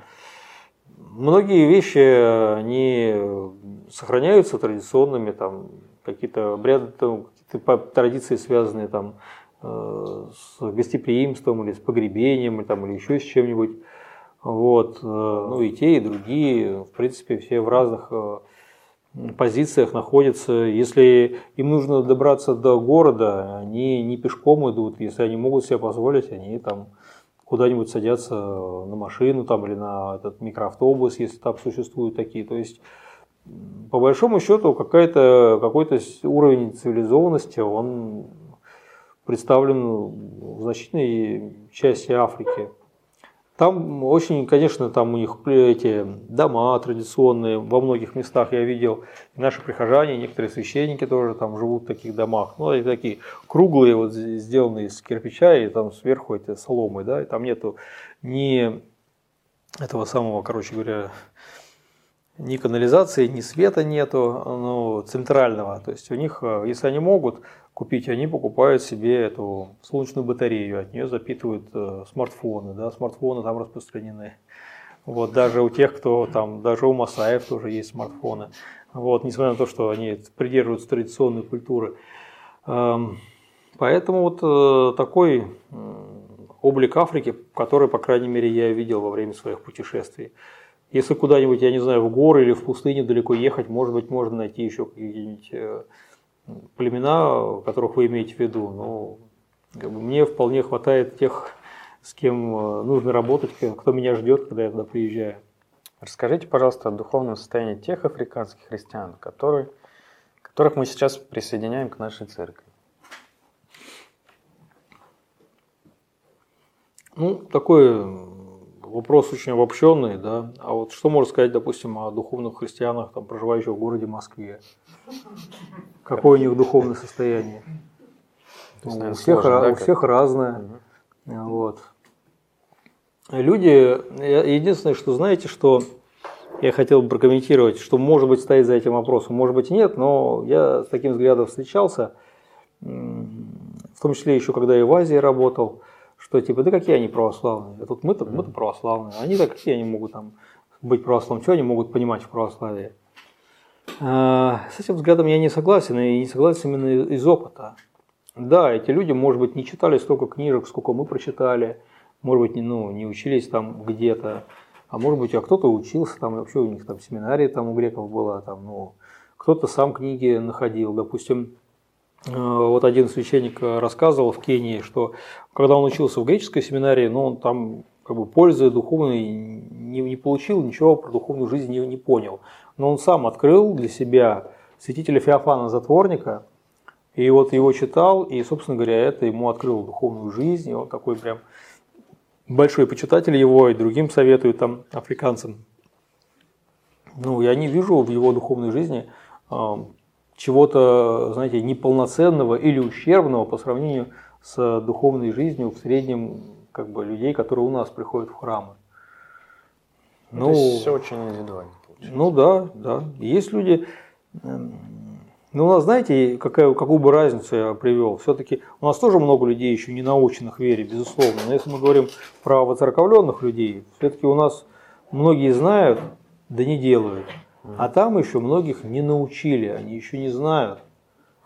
многие вещи, они сохраняются традиционными, там, какие-то обряды, по традиции, связанные там, э, с гостеприимством или с погребением, или, там, или еще с чем-нибудь. Вот. Э, ну и те, и другие, в принципе, все в разных э, позициях находятся. Если им нужно добраться до города, они не пешком идут. Если они могут себе позволить, они там куда-нибудь садятся на машину там, или на этот микроавтобус, если там существуют такие. То есть по большому счету какой-то какой-то уровень цивилизованности, он представлен в значительной части Африки. Там очень, конечно, там у них эти дома традиционные, во многих местах я видел, и наши прихожане, некоторые священники тоже там живут в таких домах. Ну, они такие круглые, вот сделанные из кирпича, и там сверху эти соломы, да, и там нету ни этого самого, короче говоря, ни канализации, ни света нету ну, центрального. То есть у них, э, если они могут купить, они покупают себе эту солнечную батарею, от нее запитывают э, смартфоны, да, смартфоны там распространены. Вот, даже у тех, кто там, даже у Масаев тоже есть смартфоны. Вот, несмотря на то, что они придерживаются традиционной культуры. Эм, поэтому вот э, такой облик Африки, который, по крайней мере, я видел во время своих путешествий. Если куда-нибудь, я не знаю, в горы или в пустыню далеко ехать, может быть, можно найти еще какие-нибудь э, племена, которых вы имеете в виду. Но как бы, мне вполне хватает тех, с кем э, нужно работать, кто меня ждет, когда я туда приезжаю. Расскажите, пожалуйста, о духовном состоянии тех африканских христиан, которые, которых мы сейчас присоединяем к нашей церкви. Ну, такое вопрос очень обобщенный, да. А вот что можно сказать, допустим, о духовных христианах, там, проживающих в городе Москве? Какое у них духовное состояние? У, всех, сложно, да, у всех разное. Угу. Вот. Люди, единственное, что знаете, что я хотел бы прокомментировать, что может быть стоит за этим вопросом, может быть нет, но я с таким взглядом встречался, в том числе еще когда я в Азии работал, что типа, да какие они православные, а тут мы-то, мы-то православные, они-то какие они могут там быть православными, что они могут понимать в православии. А, с этим взглядом я не согласен, и не согласен именно из опыта. Да, эти люди, может быть, не читали столько книжек, сколько мы прочитали, может быть, не, ну, не учились там где-то, а может быть, а кто-то учился, там вообще у них там семинария там у греков была, там, ну, кто-то сам книги находил. Допустим, вот один священник рассказывал в Кении, что когда он учился в греческой семинарии, ну, он там как бы пользы духовной не, не получил, ничего про духовную жизнь не, не понял. Но он сам открыл для себя святителя Феофана Затворника, и вот его читал, и, собственно говоря, это ему открыло духовную жизнь, и он такой прям большой почитатель его, и другим советует там африканцам. Ну, я не вижу в его духовной жизни чего-то, знаете, неполноценного или ущербного по сравнению с духовной жизнью в среднем как бы людей, которые у нас приходят в храмы. Ну, То есть все очень индивидуально. Получается. Ну да, да. Есть люди, ну, у нас, знаете, какая, какую бы разницу я привел? Все-таки у нас тоже много людей еще не наученных вере, безусловно. Но если мы говорим про воцерковленных людей, все-таки у нас многие знают, да не делают. А там еще многих не научили, они еще не знают.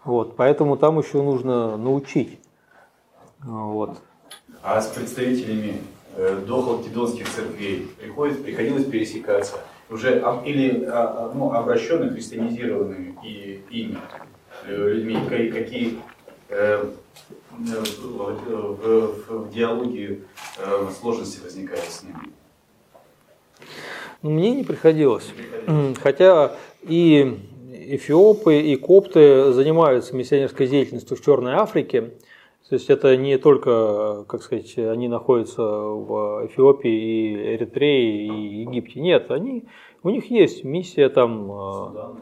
Вот, поэтому там еще нужно научить. Вот. А с представителями э, дохалкидонских церквей приходит, приходилось пересекаться уже или а, а, ну, обращенных, христианизированными и ими э, людьми, какие э, в, в, в диалоге сложности возникают с ними? Ну, мне не приходилось. Хотя и эфиопы, и копты занимаются миссионерской деятельностью в Черной Африке. То есть это не только, как сказать, они находятся в Эфиопии, и Эритрее, и Египте. Нет, они, у них есть миссия там, Судан.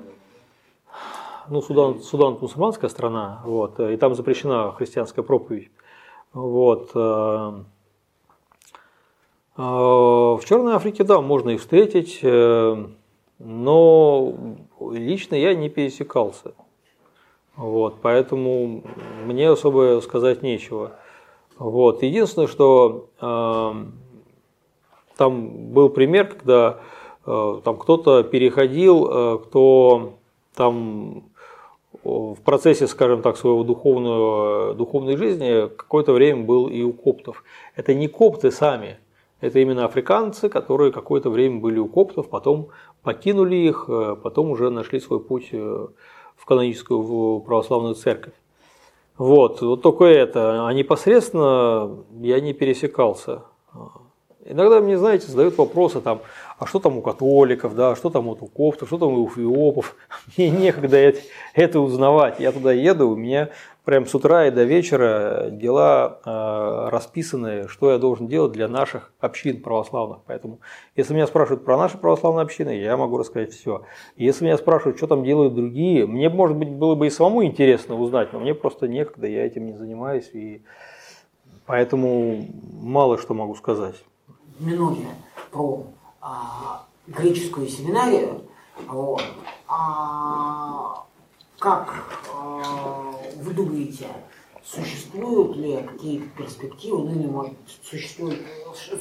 ну Судан, Судан мусульманская страна, вот, и там запрещена христианская проповедь. Вот. В Черной Африке, да, можно их встретить, но лично я не пересекался. Вот, поэтому мне особо сказать нечего. Вот. Единственное, что э, там был пример, когда э, там кто-то переходил, э, кто там в процессе, скажем так, своего духовного, духовной жизни какое-то время был и у коптов. Это не копты сами, это именно африканцы, которые какое-то время были у коптов, потом покинули их, э, потом уже нашли свой путь э, в каноническую в православную церковь. Вот, вот только это, а непосредственно я не пересекался. Иногда мне, знаете, задают вопросы там, а что там у католиков, да, что там вот у коптов, что там у фиопов. Мне некогда это, это узнавать. Я туда еду, у меня прям с утра и до вечера дела э, расписаны, что я должен делать для наших общин православных. Поэтому, если меня спрашивают про наши православные общины, я могу рассказать все. Если меня спрашивают, что там делают другие, мне, может быть, было бы и самому интересно узнать, но мне просто некогда, я этим не занимаюсь, и поэтому мало что могу сказать минуте про а, греческую семинарию. Вот. А, как а, вы думаете, существуют ли какие-то перспективы, ну или может существуют,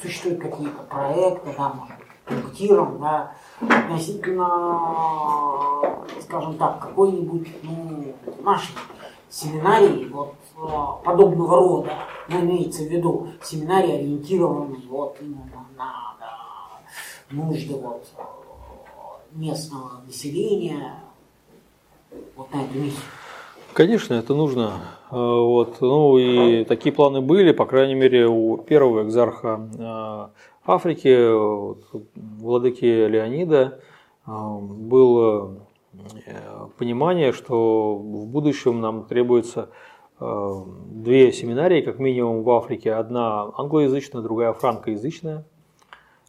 существуют какие-то проекты, да, может быть, пунктиром, да, относительно, скажем так, какой-нибудь ну, нашей семинарии вот, подобного рода, но имеется в виду семинарии, ориентированные вот именно на, на нужды вот, местного населения, вот на эту миссию. Конечно, это нужно. А, вот. Ну и такие планы были, по крайней мере, у первого экзарха а, Африки, владыки Леонида, было понимание, что в будущем нам требуется Э, две семинарии, как минимум в Африке. Одна англоязычная, другая франкоязычная.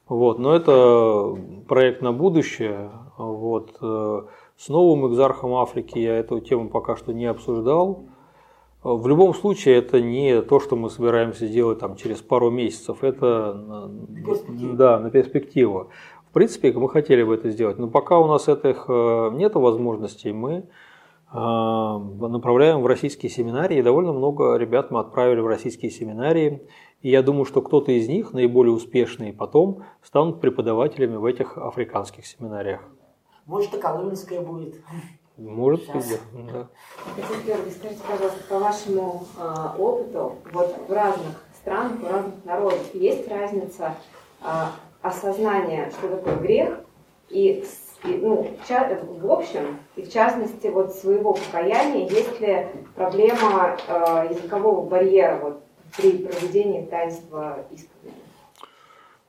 Вот, но это проект на будущее. Вот. Э, с новым экзархом Африки я эту тему пока что не обсуждал. В любом случае, это не то, что мы собираемся сделать там, через пару месяцев, это да, на перспективу. В принципе, мы хотели бы это сделать, но пока у нас этих э, нет возможностей, мы а, направляем в российские семинарии. Довольно много ребят мы отправили в российские семинарии. И я думаю, что кто-то из них, наиболее успешные потом, станут преподавателями в этих африканских семинариях. Может, и коломенская будет. Может быть, Сейчас. да. Татьяна Георгиевна, скажите, пожалуйста, по вашему а, опыту, вот в разных странах, у разных народов есть разница а, осознания, что такое грех, и, и, ну, в в общем, и в частности, вот своего покаяния, есть ли проблема а, языкового барьера вот, при проведении таинства исповеди?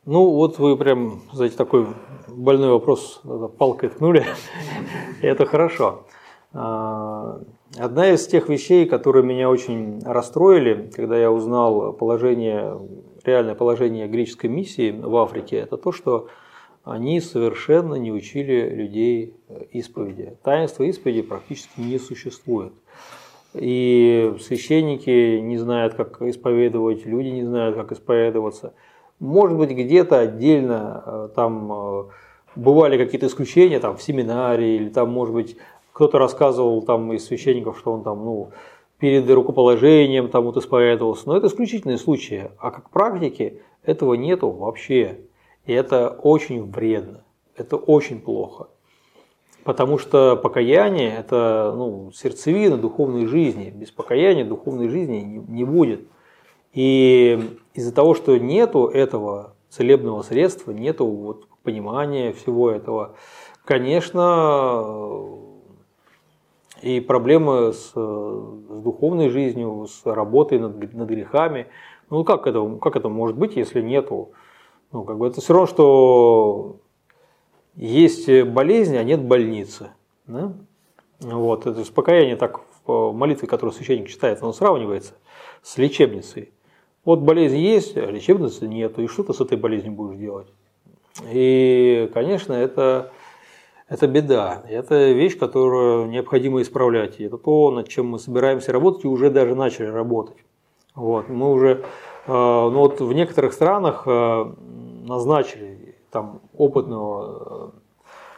Ну, вот вы прям, знаете, такой больной вопрос палкой ткнули. Это хорошо. А, Одна из тех вещей, которые меня очень расстроили, когда я узнал положение, реальное положение греческой миссии в Африке, это то, что они совершенно не учили людей исповеди. Таинства исповеди практически не существует. И священники не знают, как исповедовать, люди не знают, как исповедоваться. Может быть, где-то отдельно э, там э, бывали какие-то исключения, там в семинарии, или там, может быть, кто-то рассказывал там из священников, что он там, ну, перед рукоположением там вот исповедовался. Но это исключительные случаи. А как практики этого нету вообще. И это очень вредно. Это очень плохо. Потому что покаяние – это ну, сердцевина духовной жизни. Без покаяния духовной жизни не, будет. И из-за того, что нету этого целебного средства, нету вот понимания всего этого, конечно, и проблемы с, с духовной жизнью, с работой над, над грехами. Ну как это, как это может быть, если нету? Ну, как бы это все равно, что есть болезнь, а нет больницы. Да? Вот, это есть покаяние так в молитве, которую священник читает, оно сравнивается с лечебницей. Вот болезнь есть, а лечебницы нету, и что ты с этой болезнью будешь делать? И, конечно, это, это беда, это вещь, которую необходимо исправлять. И это то, над чем мы собираемся работать, и уже даже начали работать. Вот, мы уже, э, ну вот в некоторых странах э, назначили там опытного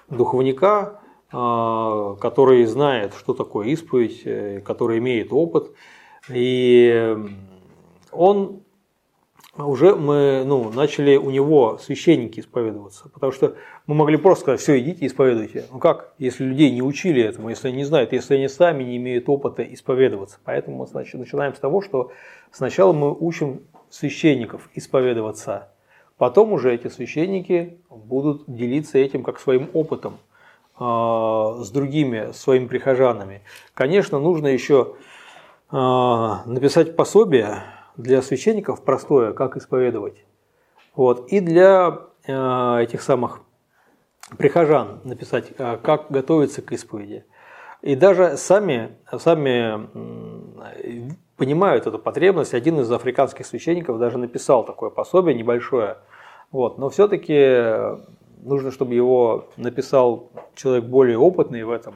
э, духовника, э, который знает, что такое исповедь, э, который имеет опыт, и он уже мы ну, начали у него священники исповедоваться, потому что мы могли просто сказать, все, идите исповедуйте. Ну как, если людей не учили этому, если они не знают, если они сами не имеют опыта исповедоваться. Поэтому мы значит, начинаем с того, что сначала мы учим священников исповедоваться, потом уже эти священники будут делиться этим как своим опытом э, с другими своими прихожанами. Конечно, нужно еще э, написать пособие для священников простое, как исповедовать. Вот. И для э, этих самых прихожан написать, как готовиться к исповеди. И даже сами, сами понимают эту потребность. Один из африканских священников даже написал такое пособие небольшое. Вот. Но все-таки нужно, чтобы его написал человек более опытный в этом.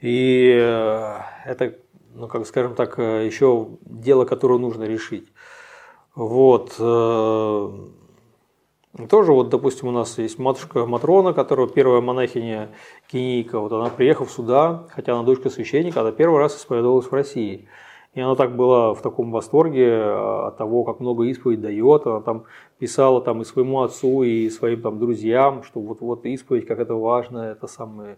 И э, это ну, как скажем так, еще дело, которое нужно решить. Вот. э, Тоже вот, допустим, у нас есть матушка Матрона, которая первая монахиня Кенийка. Вот она, приехав сюда, хотя она дочка священника, она первый раз исповедовалась в России. И она так была в таком восторге э, от того, как много исповедь дает. Она там писала там и своему отцу, и своим там друзьям, что вот, вот исповедь, как это важно, это самое.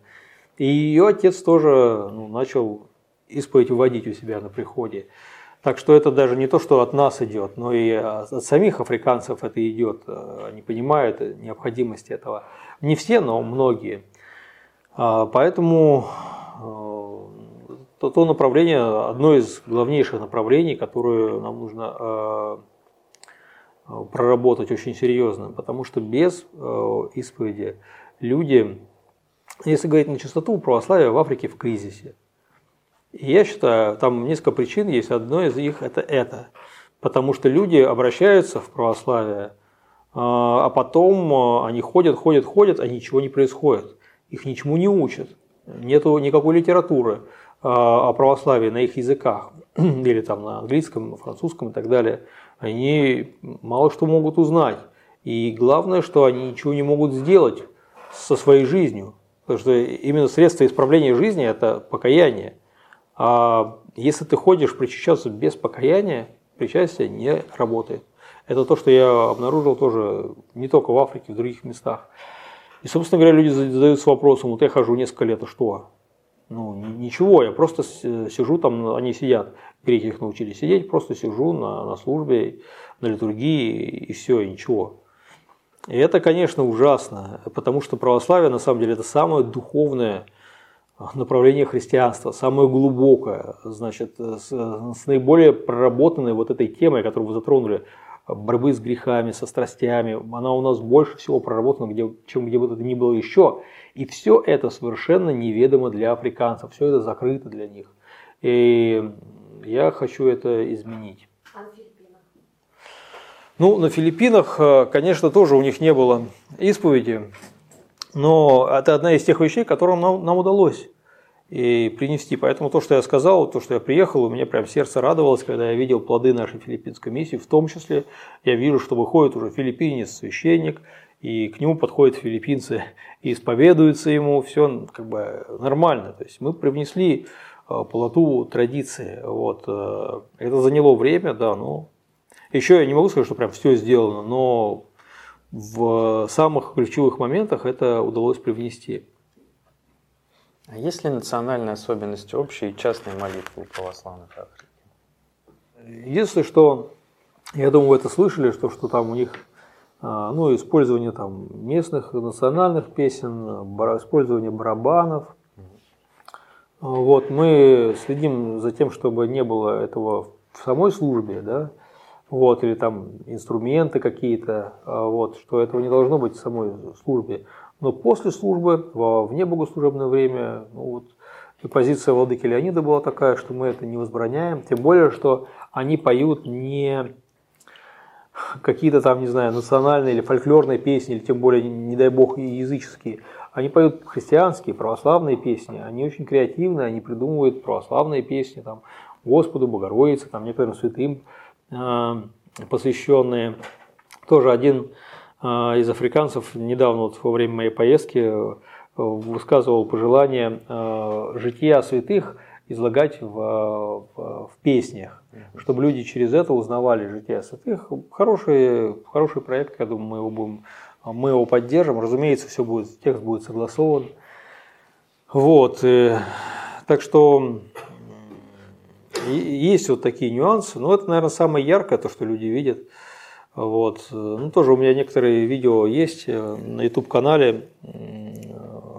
И ее отец тоже ну, начал исповедь вводить у себя на приходе. Так что это даже не то, что от нас идет, но и от самих африканцев это идет. Они понимают необходимость этого. Не все, но многие. Поэтому то, то направление, одно из главнейших направлений, которое нам нужно проработать очень серьезно, потому что без исповеди люди, если говорить на чистоту, православие в Африке в кризисе. И я считаю, там несколько причин есть. Одно из них это это. Потому что люди обращаются в православие, а потом они ходят, ходят, ходят, а ничего не происходит. Их ничему не учат. Нету никакой литературы о православии на их языках, или там на английском, на французском и так далее. Они мало что могут узнать. И главное, что они ничего не могут сделать со своей жизнью. Потому что именно средство исправления жизни – это покаяние. А если ты ходишь причащаться без покаяния, причастие не работает. Это то, что я обнаружил тоже не только в Африке, в других местах. И, собственно говоря, люди задаются вопросом, вот я хожу несколько лет, а что? Ну, ничего, я просто сижу там, они сидят, греки их научили сидеть, просто сижу на, на службе, на литургии, и все, и ничего. И это, конечно, ужасно, потому что православие, на самом деле, это самое духовное направление христианства, самое глубокое, значит, с, с наиболее проработанной вот этой темой, которую вы затронули, борьбы с грехами, со страстями, она у нас больше всего проработана, где, чем где бы то ни было еще. И все это совершенно неведомо для африканцев, все это закрыто для них. И я хочу это изменить. А? Ну, на Филиппинах, э, конечно, тоже у них не было исповеди, но это одна из тех вещей, которым нам, нам удалось и принести. Поэтому то, что я сказал, то, что я приехал, у меня прям сердце радовалось, когда я видел плоды нашей филиппинской миссии. В том числе я вижу, что выходит уже филиппинец, священник, и к нему подходят филиппинцы и исповедуются ему, все как бы нормально. То есть мы привнесли э, полоту традиции. Вот. Э, это заняло время, да, но еще я не могу сказать, что прям все сделано, но в самых ключевых моментах это удалось привнести. А есть ли национальные особенности общие и частные молитвы у православных Африки? Единственное, что, я думаю, вы это слышали, что, что там у них а, ну, использование там, местных национальных песен, использование барабанов. Вот, мы следим за тем, чтобы не было этого в самой службе, да, вот, или там инструменты какие-то, а, вот, что этого не должно быть в самой службе. Но после службы, во богослужебное время, ну вот, позиция владыки Леонида была такая, что мы это не возбраняем, тем более, что они поют не какие-то там, не знаю, национальные или фольклорные песни, или тем более, не дай бог, языческие. Они поют христианские, православные песни, они очень креативные, они придумывают православные песни, там, Господу, Богородице, там, некоторым святым э, посвященные. Тоже один из африканцев недавно вот во время моей поездки э, высказывал пожелание э, жития святых излагать в, в, в песнях, чтобы люди через это узнавали жития святых. Хороший, хороший проект, я думаю, мы его будем, мы его поддержим. Разумеется, все будет, текст будет согласован. Вот, и, так что есть вот такие нюансы. Но это, наверное, самое яркое, то, что люди видят. Вот. Ну, тоже у меня некоторые видео есть э, на YouTube-канале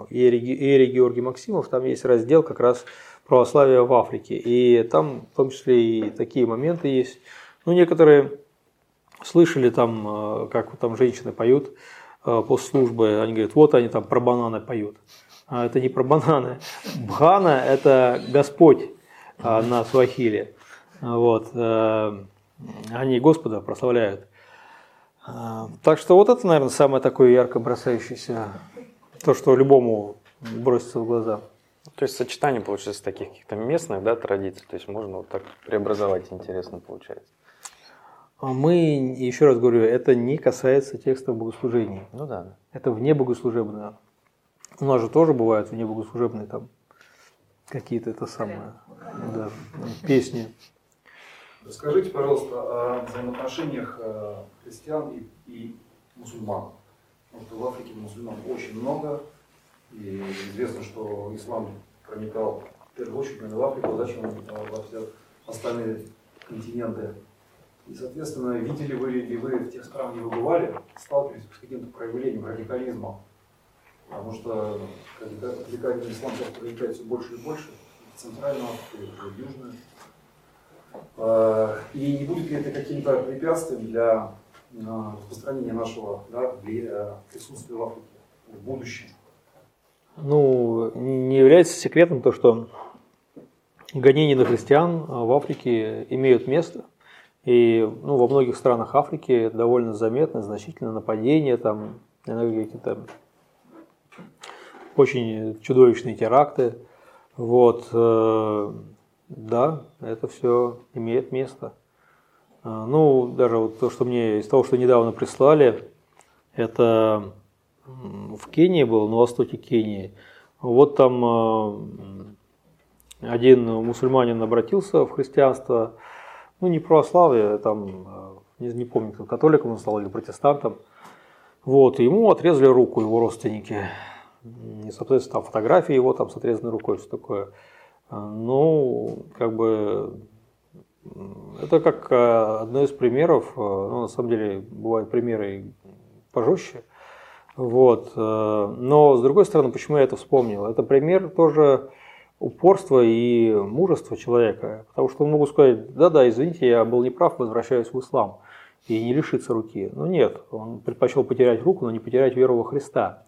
Иерий Георгий Максимов. Там есть раздел как раз православия в Африке. И там в том числе и такие моменты есть. Ну, некоторые слышали там, э, как там женщины поют э, после службы. Они говорят, вот они там про бананы поют. А это не про бананы. Бхана – это Господь на Суахиле. Вот. Они Господа прославляют. А, так что вот это, наверное, самое такое ярко бросающееся, то, что любому бросится в глаза. То есть сочетание получается таких каких-то местных да, традиций, то есть можно вот так преобразовать, интересно получается. А мы, еще раз говорю, это не касается текстов богослужений. Ну да. Это вне богослужебное. У нас же тоже бывают вне богослужебные там какие-то это самое, да, песни. Скажите, пожалуйста, о взаимоотношениях э, христиан и, и мусульман. Вот в Африке мусульман очень много, и известно, что ислам проникал в первую очередь именно в Африку, зачем во все остальные континенты. И, соответственно, видели вы ли вы в тех странах, где вы бывали, сталкивались с каким-то проявлением радикализма? Потому что радикальный ислам сейчас проникает все больше и больше в Центральную Африку, в Южную. А, и не будет ли это каким-то препятствием для а, распространения нашего да, э, присутствия в Африке в будущем? Ну, не является секретом то, что гонения на христиан в Африке имеют место. И ну, во многих странах Африки довольно заметно, значительно нападения, там, какие-то очень чудовищные теракты. Вот. Да, это все имеет место. А, ну, даже вот то, что мне из того, что недавно прислали, это в Кении было, на востоке Кении. Вот там а, один мусульманин обратился в христианство, ну не православие, там, а, не, не помню, католиком он стал или протестантом. Вот, ему отрезали руку его родственники. И, соответственно, там фотографии его там с отрезанной рукой, все такое. Ну, как бы, это как э, одно из примеров, э, ну, на самом деле, бывают примеры пожестче. Вот. Э, но, с другой стороны, почему я это вспомнил? Это пример тоже упорства и мужества человека. Потому что он могу сказать, да-да, извините, я был неправ, возвращаюсь в ислам. И не лишиться руки. Но нет, он предпочел потерять руку, но не потерять веру во Христа.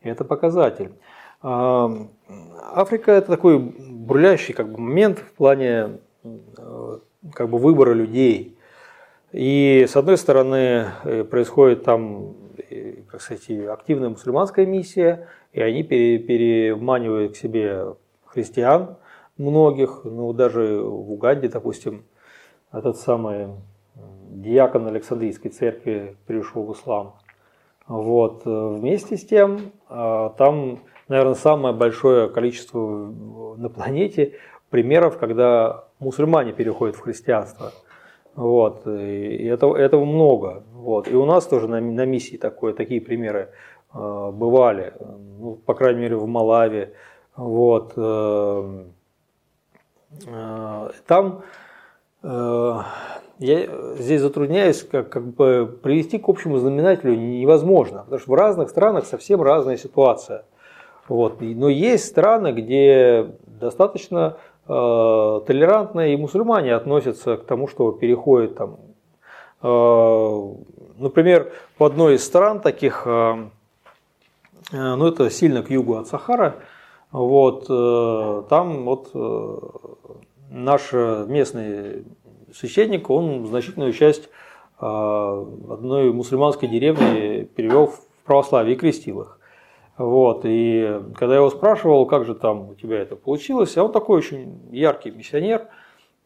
И это показатель. Африка это такой бурлящий как бы, момент в плане э, как бы, выбора людей. И с одной стороны э, происходит там как сказать, активная мусульманская миссия, и они переманивают к себе христиан многих, ну даже в Уганде, допустим, этот самый диакон Александрийской церкви перешел в ислам. Вот. Вместе с тем, там, наверное, самое большое количество на планете примеров, когда мусульмане переходят в христианство. Вот. И этого, этого много. Вот. И у нас тоже на, на миссии такое, такие примеры э, бывали, ну, по крайней мере в Малаве. Вот. Э, э, там э, я здесь затрудняюсь как, как бы привести к общему знаменателю невозможно, потому что в разных странах совсем разная ситуация. Вот. Но есть страны, где достаточно э, толерантно и мусульмане относятся к тому, что переходит там, э, например, в одной из стран таких, э, э ну это сильно к югу от Сахара, вот, э, там вот э, наш местный священник, он значительную часть э, одной мусульманской деревни перевел в православие и крестил их. Вот, и когда я его спрашивал, как же там у тебя это получилось, а он такой очень яркий миссионер,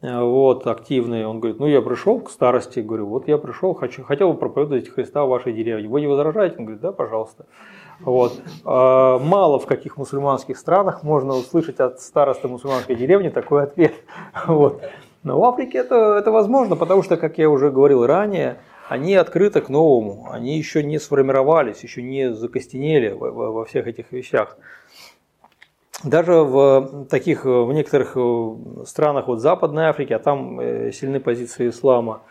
э, вот, активный, он говорит, ну я пришел к старости, говорю, вот я пришел, хочу, хотел бы проповедовать Христа в вашей деревне, вы не возражаете? Он говорит, да, пожалуйста. Вот. А, мало в каких мусульманских странах можно услышать от старосты мусульманской деревни такой ответ. Вот. Но в Африке это, это возможно, потому что, как я уже говорил ранее, они открыты к новому, они еще не сформировались, еще не закостенели во, всех этих вещах. Даже в таких, в некоторых э, странах вот Западной Африки, а там э, сильны позиции ислама,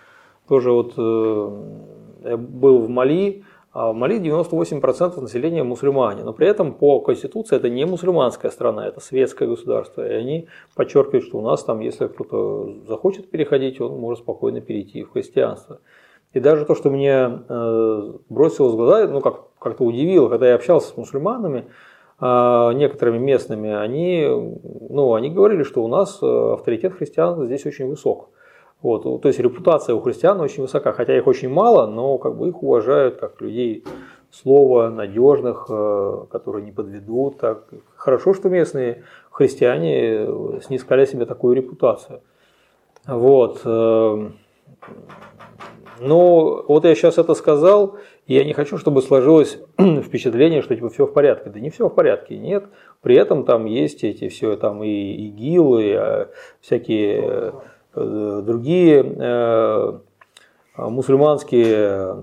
тоже вот э, я был в Мали, а в Мали 98% населения мусульмане, но при этом по конституции это не мусульманская страна, это светское государство. И они подчеркивают, что у нас там, если кто-то захочет переходить, он может спокойно перейти в христианство. И даже то, что мне э, бросилось в глаза, ну как, как-то удивило, когда я общался с мусульманами, э, некоторыми местными, они, ну, они говорили, что у нас э, авторитет христиан здесь очень высок. Вот, то есть репутация у христиан очень высока, хотя их очень мало, но как бы их уважают как людей слова, надежных, которые не подведут. Так. Хорошо, что местные христиане снискали себе такую репутацию. Вот. Но вот я сейчас это сказал, и я не хочу, чтобы сложилось впечатление, что типа все в порядке. Да не все в порядке, нет. При этом там есть эти все там и ИГИЛ, и а, всякие э, другие э, мусульманские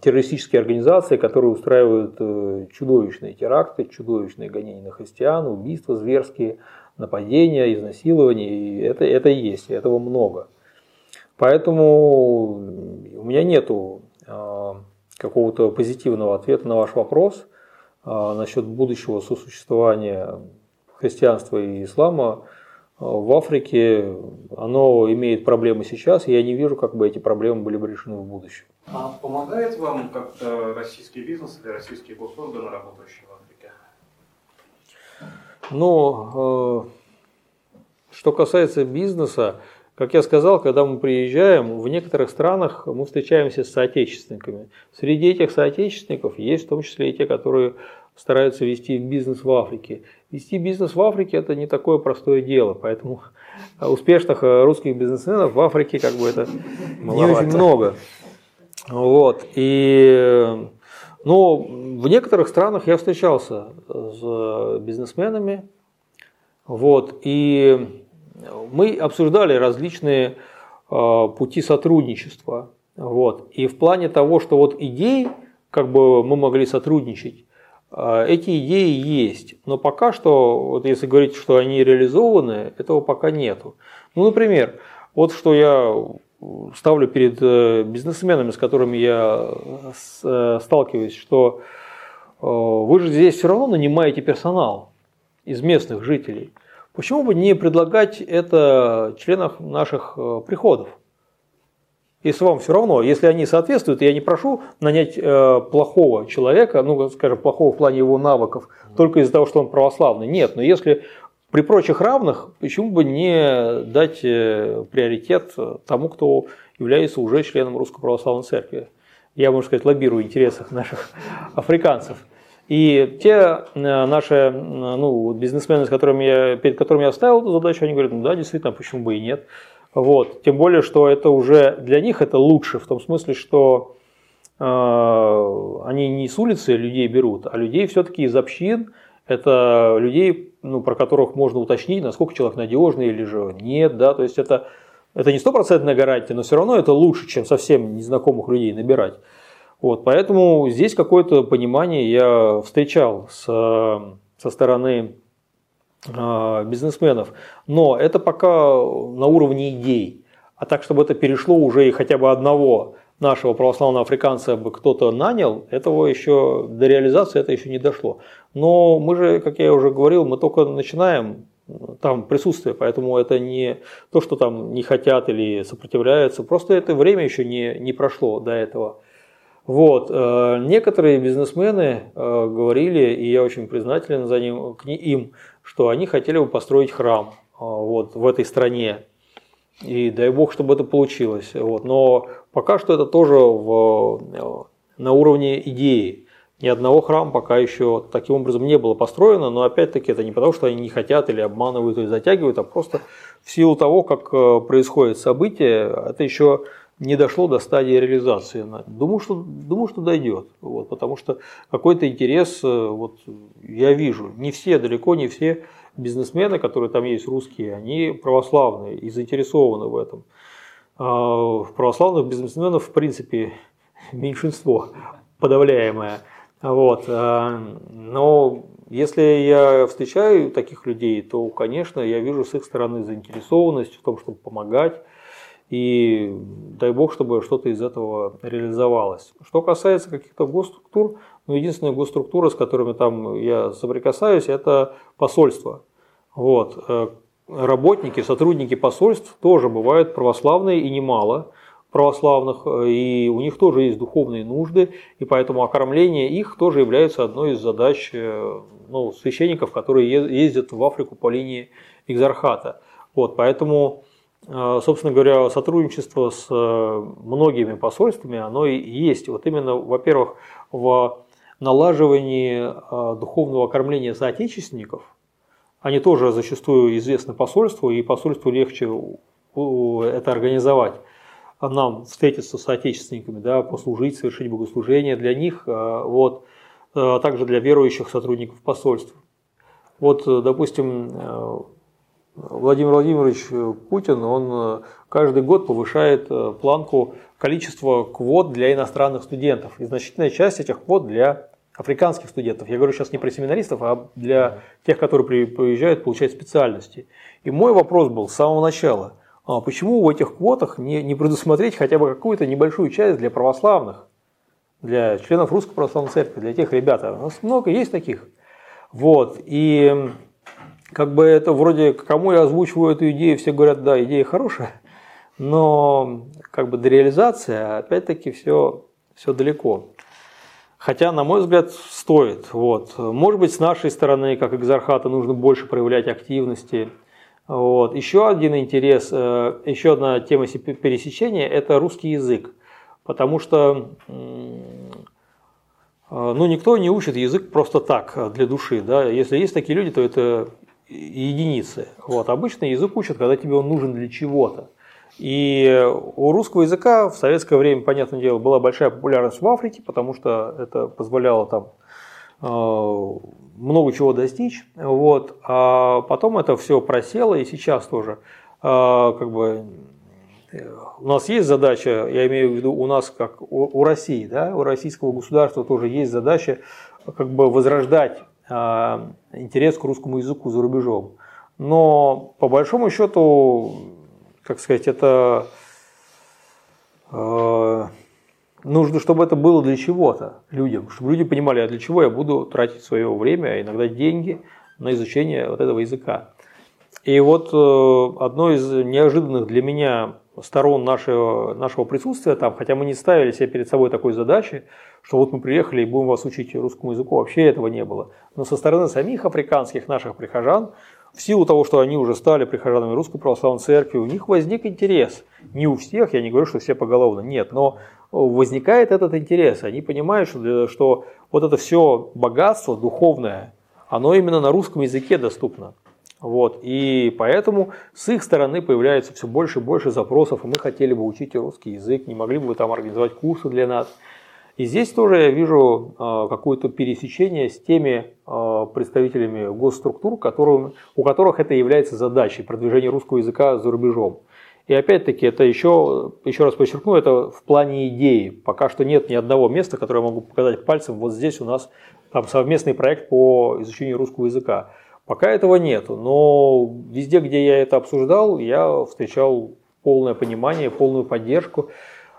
террористические организации, которые устраивают э, чудовищные теракты, чудовищные гонения на христиан, убийства зверские, нападения, изнасилования. И это, это и есть, этого много. Поэтому у меня нет а, какого-то позитивного ответа на ваш вопрос а, насчет будущего сосуществования христианства и ислама а, в Африке. Оно имеет проблемы сейчас, и я не вижу, как бы эти проблемы были бы решены в будущем. А помогает вам как-то российский бизнес или российские госорганы, работающие в Африке? Ну, что касается бизнеса, как я сказал, когда мы приезжаем, в некоторых странах мы встречаемся с соотечественниками. Среди этих соотечественников есть в том числе и те, которые стараются вести бизнес в Африке. Вести бизнес в Африке это не такое простое дело, поэтому успешных русских бизнесменов в Африке как бы это не очень много. Вот. И, ну, в некоторых странах я встречался с бизнесменами, вот, и мы обсуждали различные а, пути сотрудничества. Вот. И в плане того, что вот идей, как бы мы могли сотрудничать. А, эти идеи есть, но пока что, вот если говорить, что они реализованы, этого пока нету. Ну, например, вот что я ставлю перед э, бизнесменами, с которыми я э, сталкиваюсь, что э, вы же здесь все равно нанимаете персонал из местных жителей. Почему бы не предлагать это членам наших приходов? Если вам все равно, если они соответствуют, я не прошу нанять э, плохого человека, ну, скажем, плохого в плане его навыков, только из-за того, что он православный. Нет, но если при прочих равных, почему бы не дать э, приоритет тому, кто является уже членом Русской Православной Церкви? Я, можно сказать, лоббирую интересах наших африканцев. И те э, наши ну, бизнесмены, с которыми я, перед которыми я ставил эту задачу, они говорят, ну да, действительно, почему бы и нет. Вот. Тем более, что это уже для них это лучше, в том смысле, что э, они не с улицы людей берут, а людей все-таки из общин, это людей, ну, про которых можно уточнить, насколько человек надежный или же нет, да, то есть это, это не стопроцентная гарантия, но все равно это лучше, чем совсем незнакомых людей набирать. Вот, поэтому здесь какое-то понимание я встречал с, со стороны а, бизнесменов. Но это пока на уровне идей. А так, чтобы это перешло уже и хотя бы одного нашего православного африканца бы кто-то нанял, этого еще до реализации это еще не дошло. Но мы же, как я уже говорил, мы только начинаем там присутствие, поэтому это не то, что там не хотят или сопротивляются, просто это время еще не, не прошло до этого. Вот. Э, некоторые бизнесмены э, говорили, и я очень признателен за ним, к им, что они хотели бы построить храм а, вот, в этой стране. И дай бог, чтобы это получилось. Вот. Но пока что это тоже в, э, на уровне идеи. Ни одного храма пока еще таким образом не было построено, но опять-таки это не потому, что они не хотят или обманывают или затягивают, а просто в силу того, как э, происходит событие, это еще не дошло до стадии реализации. Думаю, что, думаю, что дойдет. Вот, потому что какой-то интерес э, вот, я вижу. Не все, далеко не все бизнесмены, которые там есть русские, они православные и заинтересованы в этом. А православных бизнесменов, в принципе, меньшинство подавляемое. Вот. А, но если я встречаю таких людей, то, конечно, я вижу с их стороны заинтересованность в том, чтобы помогать, и дай бог, чтобы что-то из этого реализовалось. Что касается каких-то госструктур, ну, единственная госструктура, с которыми там я соприкасаюсь, это посольство. Вот. Э, работники, сотрудники посольств тоже бывают православные и немало православных, э, и у них тоже есть духовные нужды, и поэтому окормление их тоже является одной из задач э, ну, священников, которые ездят в Африку по линии экзархата. Вот, поэтому собственно говоря, сотрудничество с э, многими посольствами, оно и есть. Вот именно, во-первых, в налаживании а, духовного кормления соотечественников, они тоже зачастую известны посольству, и посольству легче это организовать нам встретиться с соотечественниками, да, послужить, совершить богослужение для них, а, вот, также для верующих сотрудников посольств. Вот, допустим, э, Владимир Владимирович Путин, он э, каждый год повышает э, планку количества квот для иностранных студентов. И значительная часть этих квот для африканских студентов. Я говорю сейчас не про семинаристов, а для тех, которые приезжают получать специальности. И мой вопрос был с самого начала, а почему в этих квотах не, не предусмотреть хотя бы какую-то небольшую часть для православных, для членов Русской Православной Церкви, для тех ребят? У нас много есть таких. Вот. И как бы это вроде, кому я озвучиваю эту идею, все говорят, да, идея хорошая, но как бы до реализации опять-таки все, все далеко. Хотя, на мой взгляд, стоит. Вот. Может быть, с нашей стороны, как экзархата, нужно больше проявлять активности. Вот. Еще один интерес, э, еще одна тема пересечения – это русский язык. Потому что ну, никто не учит язык просто так, для души. Да? Если есть такие люди, то это единицы. Вот. Обычно язык учат, когда тебе он нужен для чего-то. И у русского языка в советское время, понятное дело, была большая популярность в Африке, потому что это позволяло там э, много чего достичь. Вот. А потом это все просело, и сейчас тоже э, как бы у нас есть задача, я имею в виду у нас как у, России, да, у российского государства тоже есть задача как бы возрождать э, интерес к русскому языку за рубежом. Но по большому счету, как сказать, это э, нужно, чтобы это было для чего-то людям, чтобы люди понимали, а для чего я буду тратить свое время, а иногда деньги на изучение вот этого языка. И вот э, одно из неожиданных для меня сторон нашего, нашего присутствия там, хотя мы не ставили себе перед собой такой задачи, что вот мы приехали и будем вас учить русскому языку, вообще этого не было. Но со стороны самих африканских наших прихожан, в силу того, что они уже стали прихожанами Русской Православной Церкви, у них возник интерес. Не у всех, я не говорю, что все поголовно, нет, но возникает этот интерес. Они понимают, что, что вот это все богатство духовное, оно именно на русском языке доступно. Вот. И поэтому с их стороны появляется все больше и больше запросов, и мы хотели бы учить русский язык, не могли бы вы там организовать курсы для нас. И здесь тоже я вижу э, какое-то пересечение с теми э, представителями госструктур, которым, у которых это является задачей продвижения русского языка за рубежом. И опять-таки, это еще, еще раз подчеркну, это в плане идеи. Пока что нет ни одного места, которое я могу показать пальцем. Вот здесь у нас там совместный проект по изучению русского языка. Пока этого нет, но везде, где я это обсуждал, я встречал полное понимание, полную поддержку.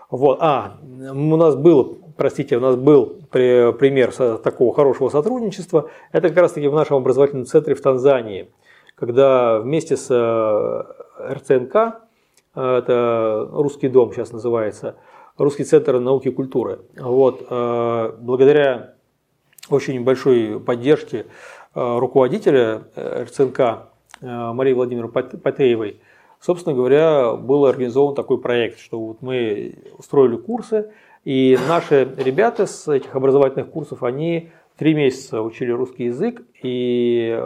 Вот. А, у нас был, простите, у нас был пример такого хорошего сотрудничества. Это как раз таки в нашем образовательном центре в Танзании, когда вместе с э, РЦНК, э, это русский дом сейчас называется, Русский центр науки и культуры, вот, э, благодаря очень большой поддержке руководителя э, РЦНК э, Марии Владимировны Патеевой, собственно говоря, был организован такой проект, что вот мы устроили курсы, и наши ребята с этих образовательных курсов, они три месяца учили русский язык, и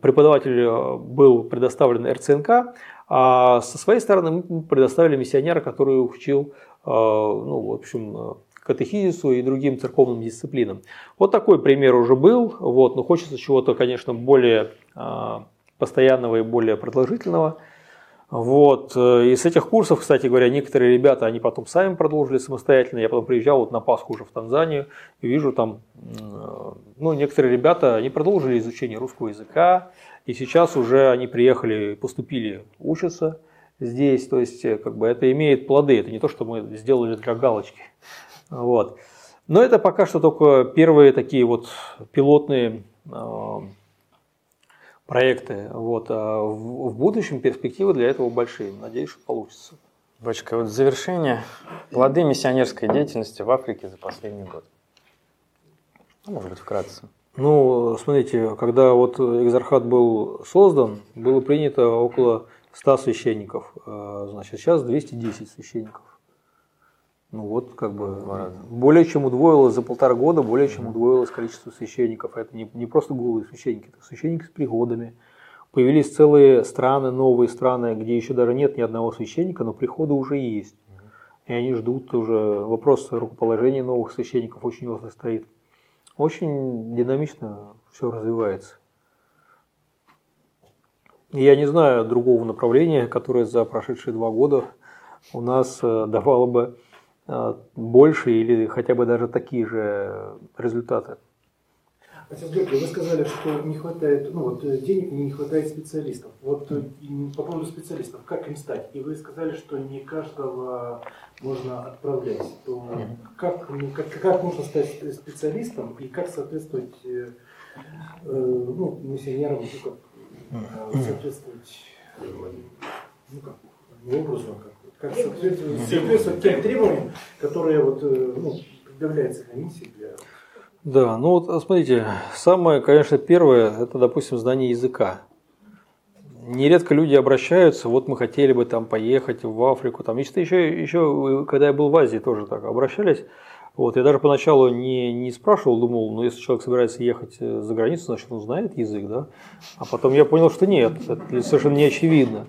преподаватель был предоставлен РЦНК, а со своей стороны мы предоставили миссионера, который учил, ну, в общем, катехизису и другим церковным дисциплинам. Вот такой пример уже был, вот, но хочется чего-то, конечно, более а, постоянного и более продолжительного. Вот. И с этих курсов, кстати говоря, некоторые ребята, они потом сами продолжили самостоятельно. Я потом приезжал вот на Пасху уже в Танзанию и вижу там, ну, некоторые ребята, они продолжили изучение русского языка, и сейчас уже они приехали, поступили, учатся здесь. То есть, как бы это имеет плоды, это не то, что мы сделали для галочки. Вот. Но это пока что только первые такие вот пилотные э, проекты. Вот. А в, в будущем перспективы для этого большие. Надеюсь, что получится. Бочка, вот завершение. Плоды миссионерской деятельности в Африке за последний год. Ну, может быть, вкратце. Ну, смотрите, когда вот экзархат был создан, было принято около 100 священников. А, значит, сейчас 210 священников. Ну вот, как бы, более чем удвоилось за полтора года, более чем удвоилось количество священников. Это не, не просто голые священники, это священники с пригодами. Появились целые страны, новые страны, где еще даже нет ни одного священника, но приходы уже есть. И они ждут уже, вопрос рукоположения новых священников очень остро стоит. Очень динамично все развивается. Я не знаю другого направления, которое за прошедшие два года у нас э, давало бы больше или хотя бы даже такие же результаты. Отец Георгий, вы сказали, что не хватает, ну вот э, денег не хватает специалистов. Вот э, по поводу специалистов, как им стать? И вы сказали, что не каждого можно отправлять. То как, ну, как, как можно стать специалистом и как соответствовать э, ну, миссионерам, ну, как, соответствовать ну, как, образу, как как соответствует тем требованиям, которые вот, э, ну, предъявляются комиссии для... Да, ну вот смотрите, самое, конечно, первое, это, допустим, знание языка. Нередко люди обращаются, вот мы хотели бы там поехать в Африку, там, еще, еще, еще когда я был в Азии, тоже так обращались. Вот, я даже поначалу не, не спрашивал, думал, ну если человек собирается ехать э, за границу, значит он знает язык, да? А потом я понял, что нет, это совершенно не очевидно.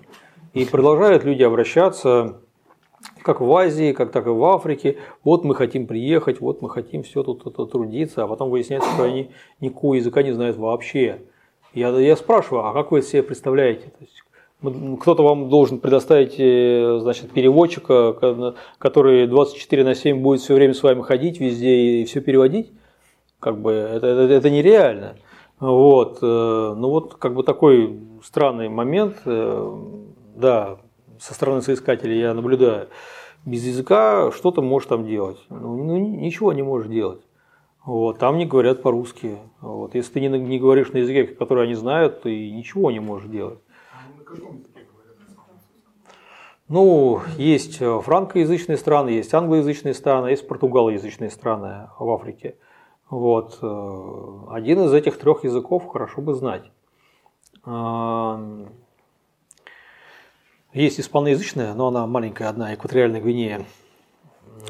И продолжают люди обращаться, как в Азии, как так и в Африке. Вот мы хотим приехать, вот мы хотим все тут, трудиться, а потом выясняется, что они никакого языка не знают вообще. Я, я спрашиваю, а как вы себе представляете? То есть, кто-то вам должен предоставить э, значит, переводчика, который 24 на 7 будет все время с вами ходить везде и все переводить. Как бы это, это, это нереально. Вот. Э, ну вот как бы такой странный момент, э, да, со стороны соискателей я наблюдаю. Без языка что то можешь там делать? Ну, ну ничего не можешь делать. Вот, там не говорят по-русски. Вот. Если ты не, не говоришь на языке, который они знают, ты ничего не можешь делать. Ну, есть франкоязычные страны, есть англоязычные страны, есть португалоязычные страны в Африке. Вот. Э, один из этих трех языков хорошо бы знать. Есть испаноязычная, но она маленькая одна, экваториальная Гвинея.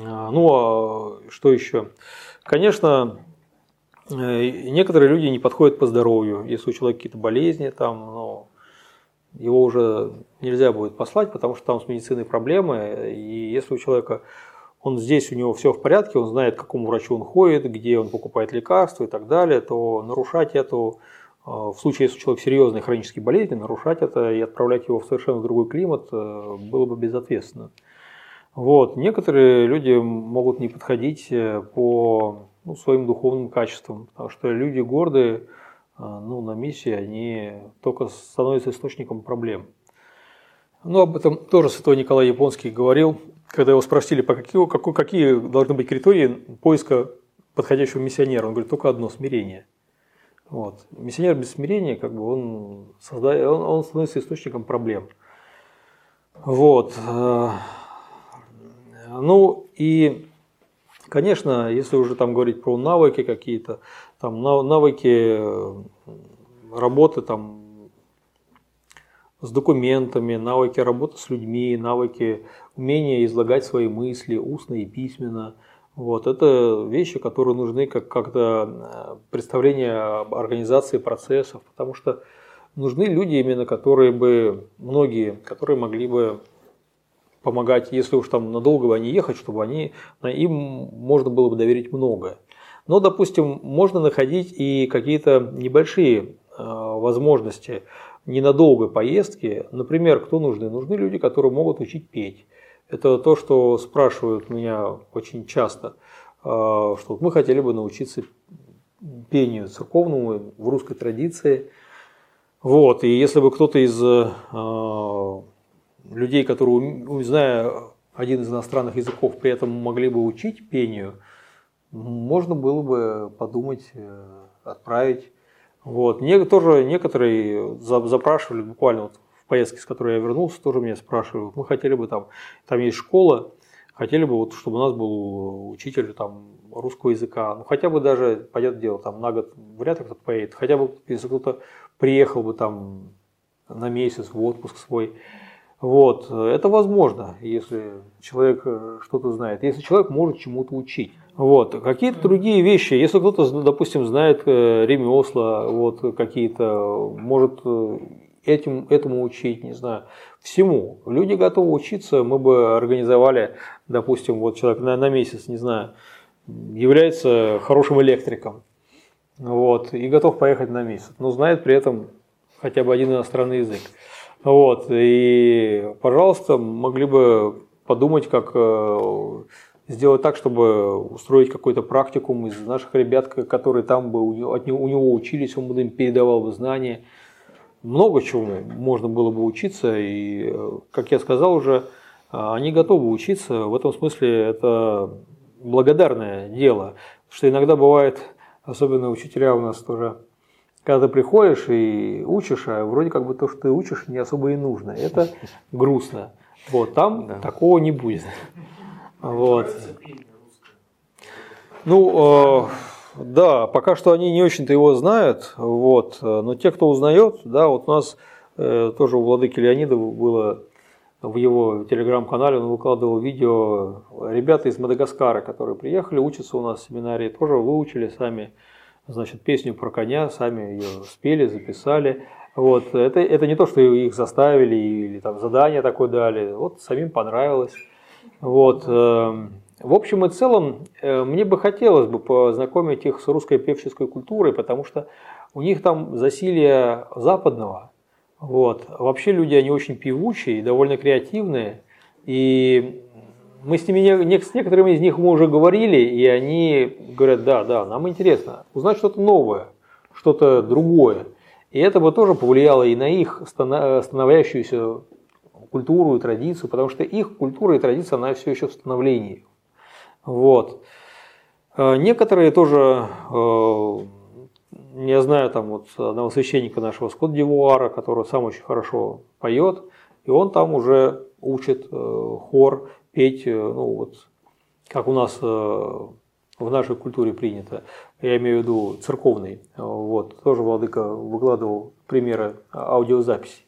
Ну, а что еще? Конечно, э, некоторые люди не подходят по здоровью. Если у человека какие-то болезни, там, ну, его уже нельзя будет послать, потому что там с медициной проблемы. И если у человека он здесь, у него все в порядке, он знает, к какому врачу он ходит, где он покупает лекарства и так далее, то нарушать эту, в случае, если у человека серьезные хронические болезни, нарушать это и отправлять его в совершенно другой климат э, было бы безответственно. Вот. Некоторые люди могут не подходить э, по ну, своим духовным качествам, потому что люди гордые, э, ну, на миссии, они только становятся источником проблем. Ну, об этом тоже святой Николай Японский говорил, когда его спросили, по какие, какие должны быть критерии поиска подходящего миссионера. Он говорит, только одно – смирение. Вот. Миссионер без смирения, как бы он, создает, он, он становится источником проблем. Вот. Э, ну и, конечно, если уже там говорить про навыки какие-то, там навыки э, работы там с документами, навыки работы с людьми, навыки умения излагать свои мысли устно и письменно. Вот, это вещи, которые нужны как как-то э, представление об организации процессов, потому что нужны люди именно, которые бы, многие, которые могли бы помогать, если уж там надолго они ехать, чтобы они, им можно было бы доверить многое. Но, допустим, можно находить и какие-то небольшие э, возможности ненадолгой поездки. Например, кто нужны? Нужны люди, которые могут учить петь. Это то, что спрашивают меня очень часто, э, что мы хотели бы научиться пению церковному в русской традиции. Вот, и если бы кто-то из э, людей, которые, зная один из иностранных языков, при этом могли бы учить пению, можно было бы подумать, э, отправить. Вот. Тоже некоторые запрашивали, буквально вот в поездке, с которой я вернулся, тоже меня спрашивают, мы хотели бы там, там есть школа, хотели бы, вот, чтобы у нас был учитель там, русского языка, ну хотя бы даже, понятное дело, там на год вряд ли кто-то поедет, хотя бы если кто-то приехал бы там на месяц в отпуск свой, вот. Это возможно, если человек э, что-то знает, если человек может чему-то учить. Вот. Какие-то другие вещи, если кто-то, допустим, знает э, ремесла, вот, какие-то, может э, этим, этому учить, не знаю, всему. Люди готовы учиться, мы бы организовали, допустим, вот человек на, на месяц, не знаю, является хорошим электриком, вот, и готов поехать на месяц, но знает при этом хотя бы один иностранный язык. Вот, и, пожалуйста, могли бы подумать, как э, сделать так, чтобы устроить какой-то практикум из наших ребят, которые там бы от него, у него учились, он бы им передавал бы знания. Много чего можно было бы учиться, и, как я сказал уже, они готовы учиться. В этом смысле это благодарное дело. что иногда бывает, особенно учителя у нас тоже когда ты приходишь и учишь, а вроде как бы то, что ты учишь, не особо и нужно. Это грустно. Вот, там да. такого не будет. Вот. Ну, э, да, пока что они не очень-то его знают, вот, но те, кто узнает, да, вот у нас э, тоже у Владыки Леонида было в его телеграм-канале, он выкладывал видео, ребята из Мадагаскара, которые приехали, учатся у нас в семинарии, тоже выучили сами значит, песню про коня, сами ее спели, записали. Вот. Это, это не то, что их заставили или там задание такое дали, вот самим понравилось. Вот. В общем и целом, э, мне бы хотелось бы познакомить их с русской певческой культурой, потому что у них там засилие западного. Вот. Вообще люди, они очень певучие, довольно креативные. И мы с, ними, с некоторыми из них мы уже говорили, и они говорят, да, да, нам интересно узнать что-то новое, что-то другое. И это бы тоже повлияло и на их становящуюся культуру и традицию, потому что их культура и традиция, она все еще в становлении. Вот. Э, некоторые тоже, э, я знаю там вот одного священника нашего Скотт Дивуара, который сам очень хорошо поет, и он там уже учит э, хор петь, ну вот, как у нас в нашей культуре принято, я имею в виду церковный, вот, тоже Владыка выкладывал примеры аудиозаписи.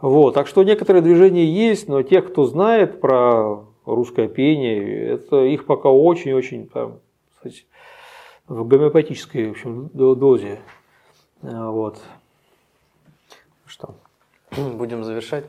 Вот, так что некоторые движения есть, но тех, кто знает про русское пение, это их пока очень-очень там, кстати, в гомеопатической в общем, дозе. Вот. Что, будем завершать?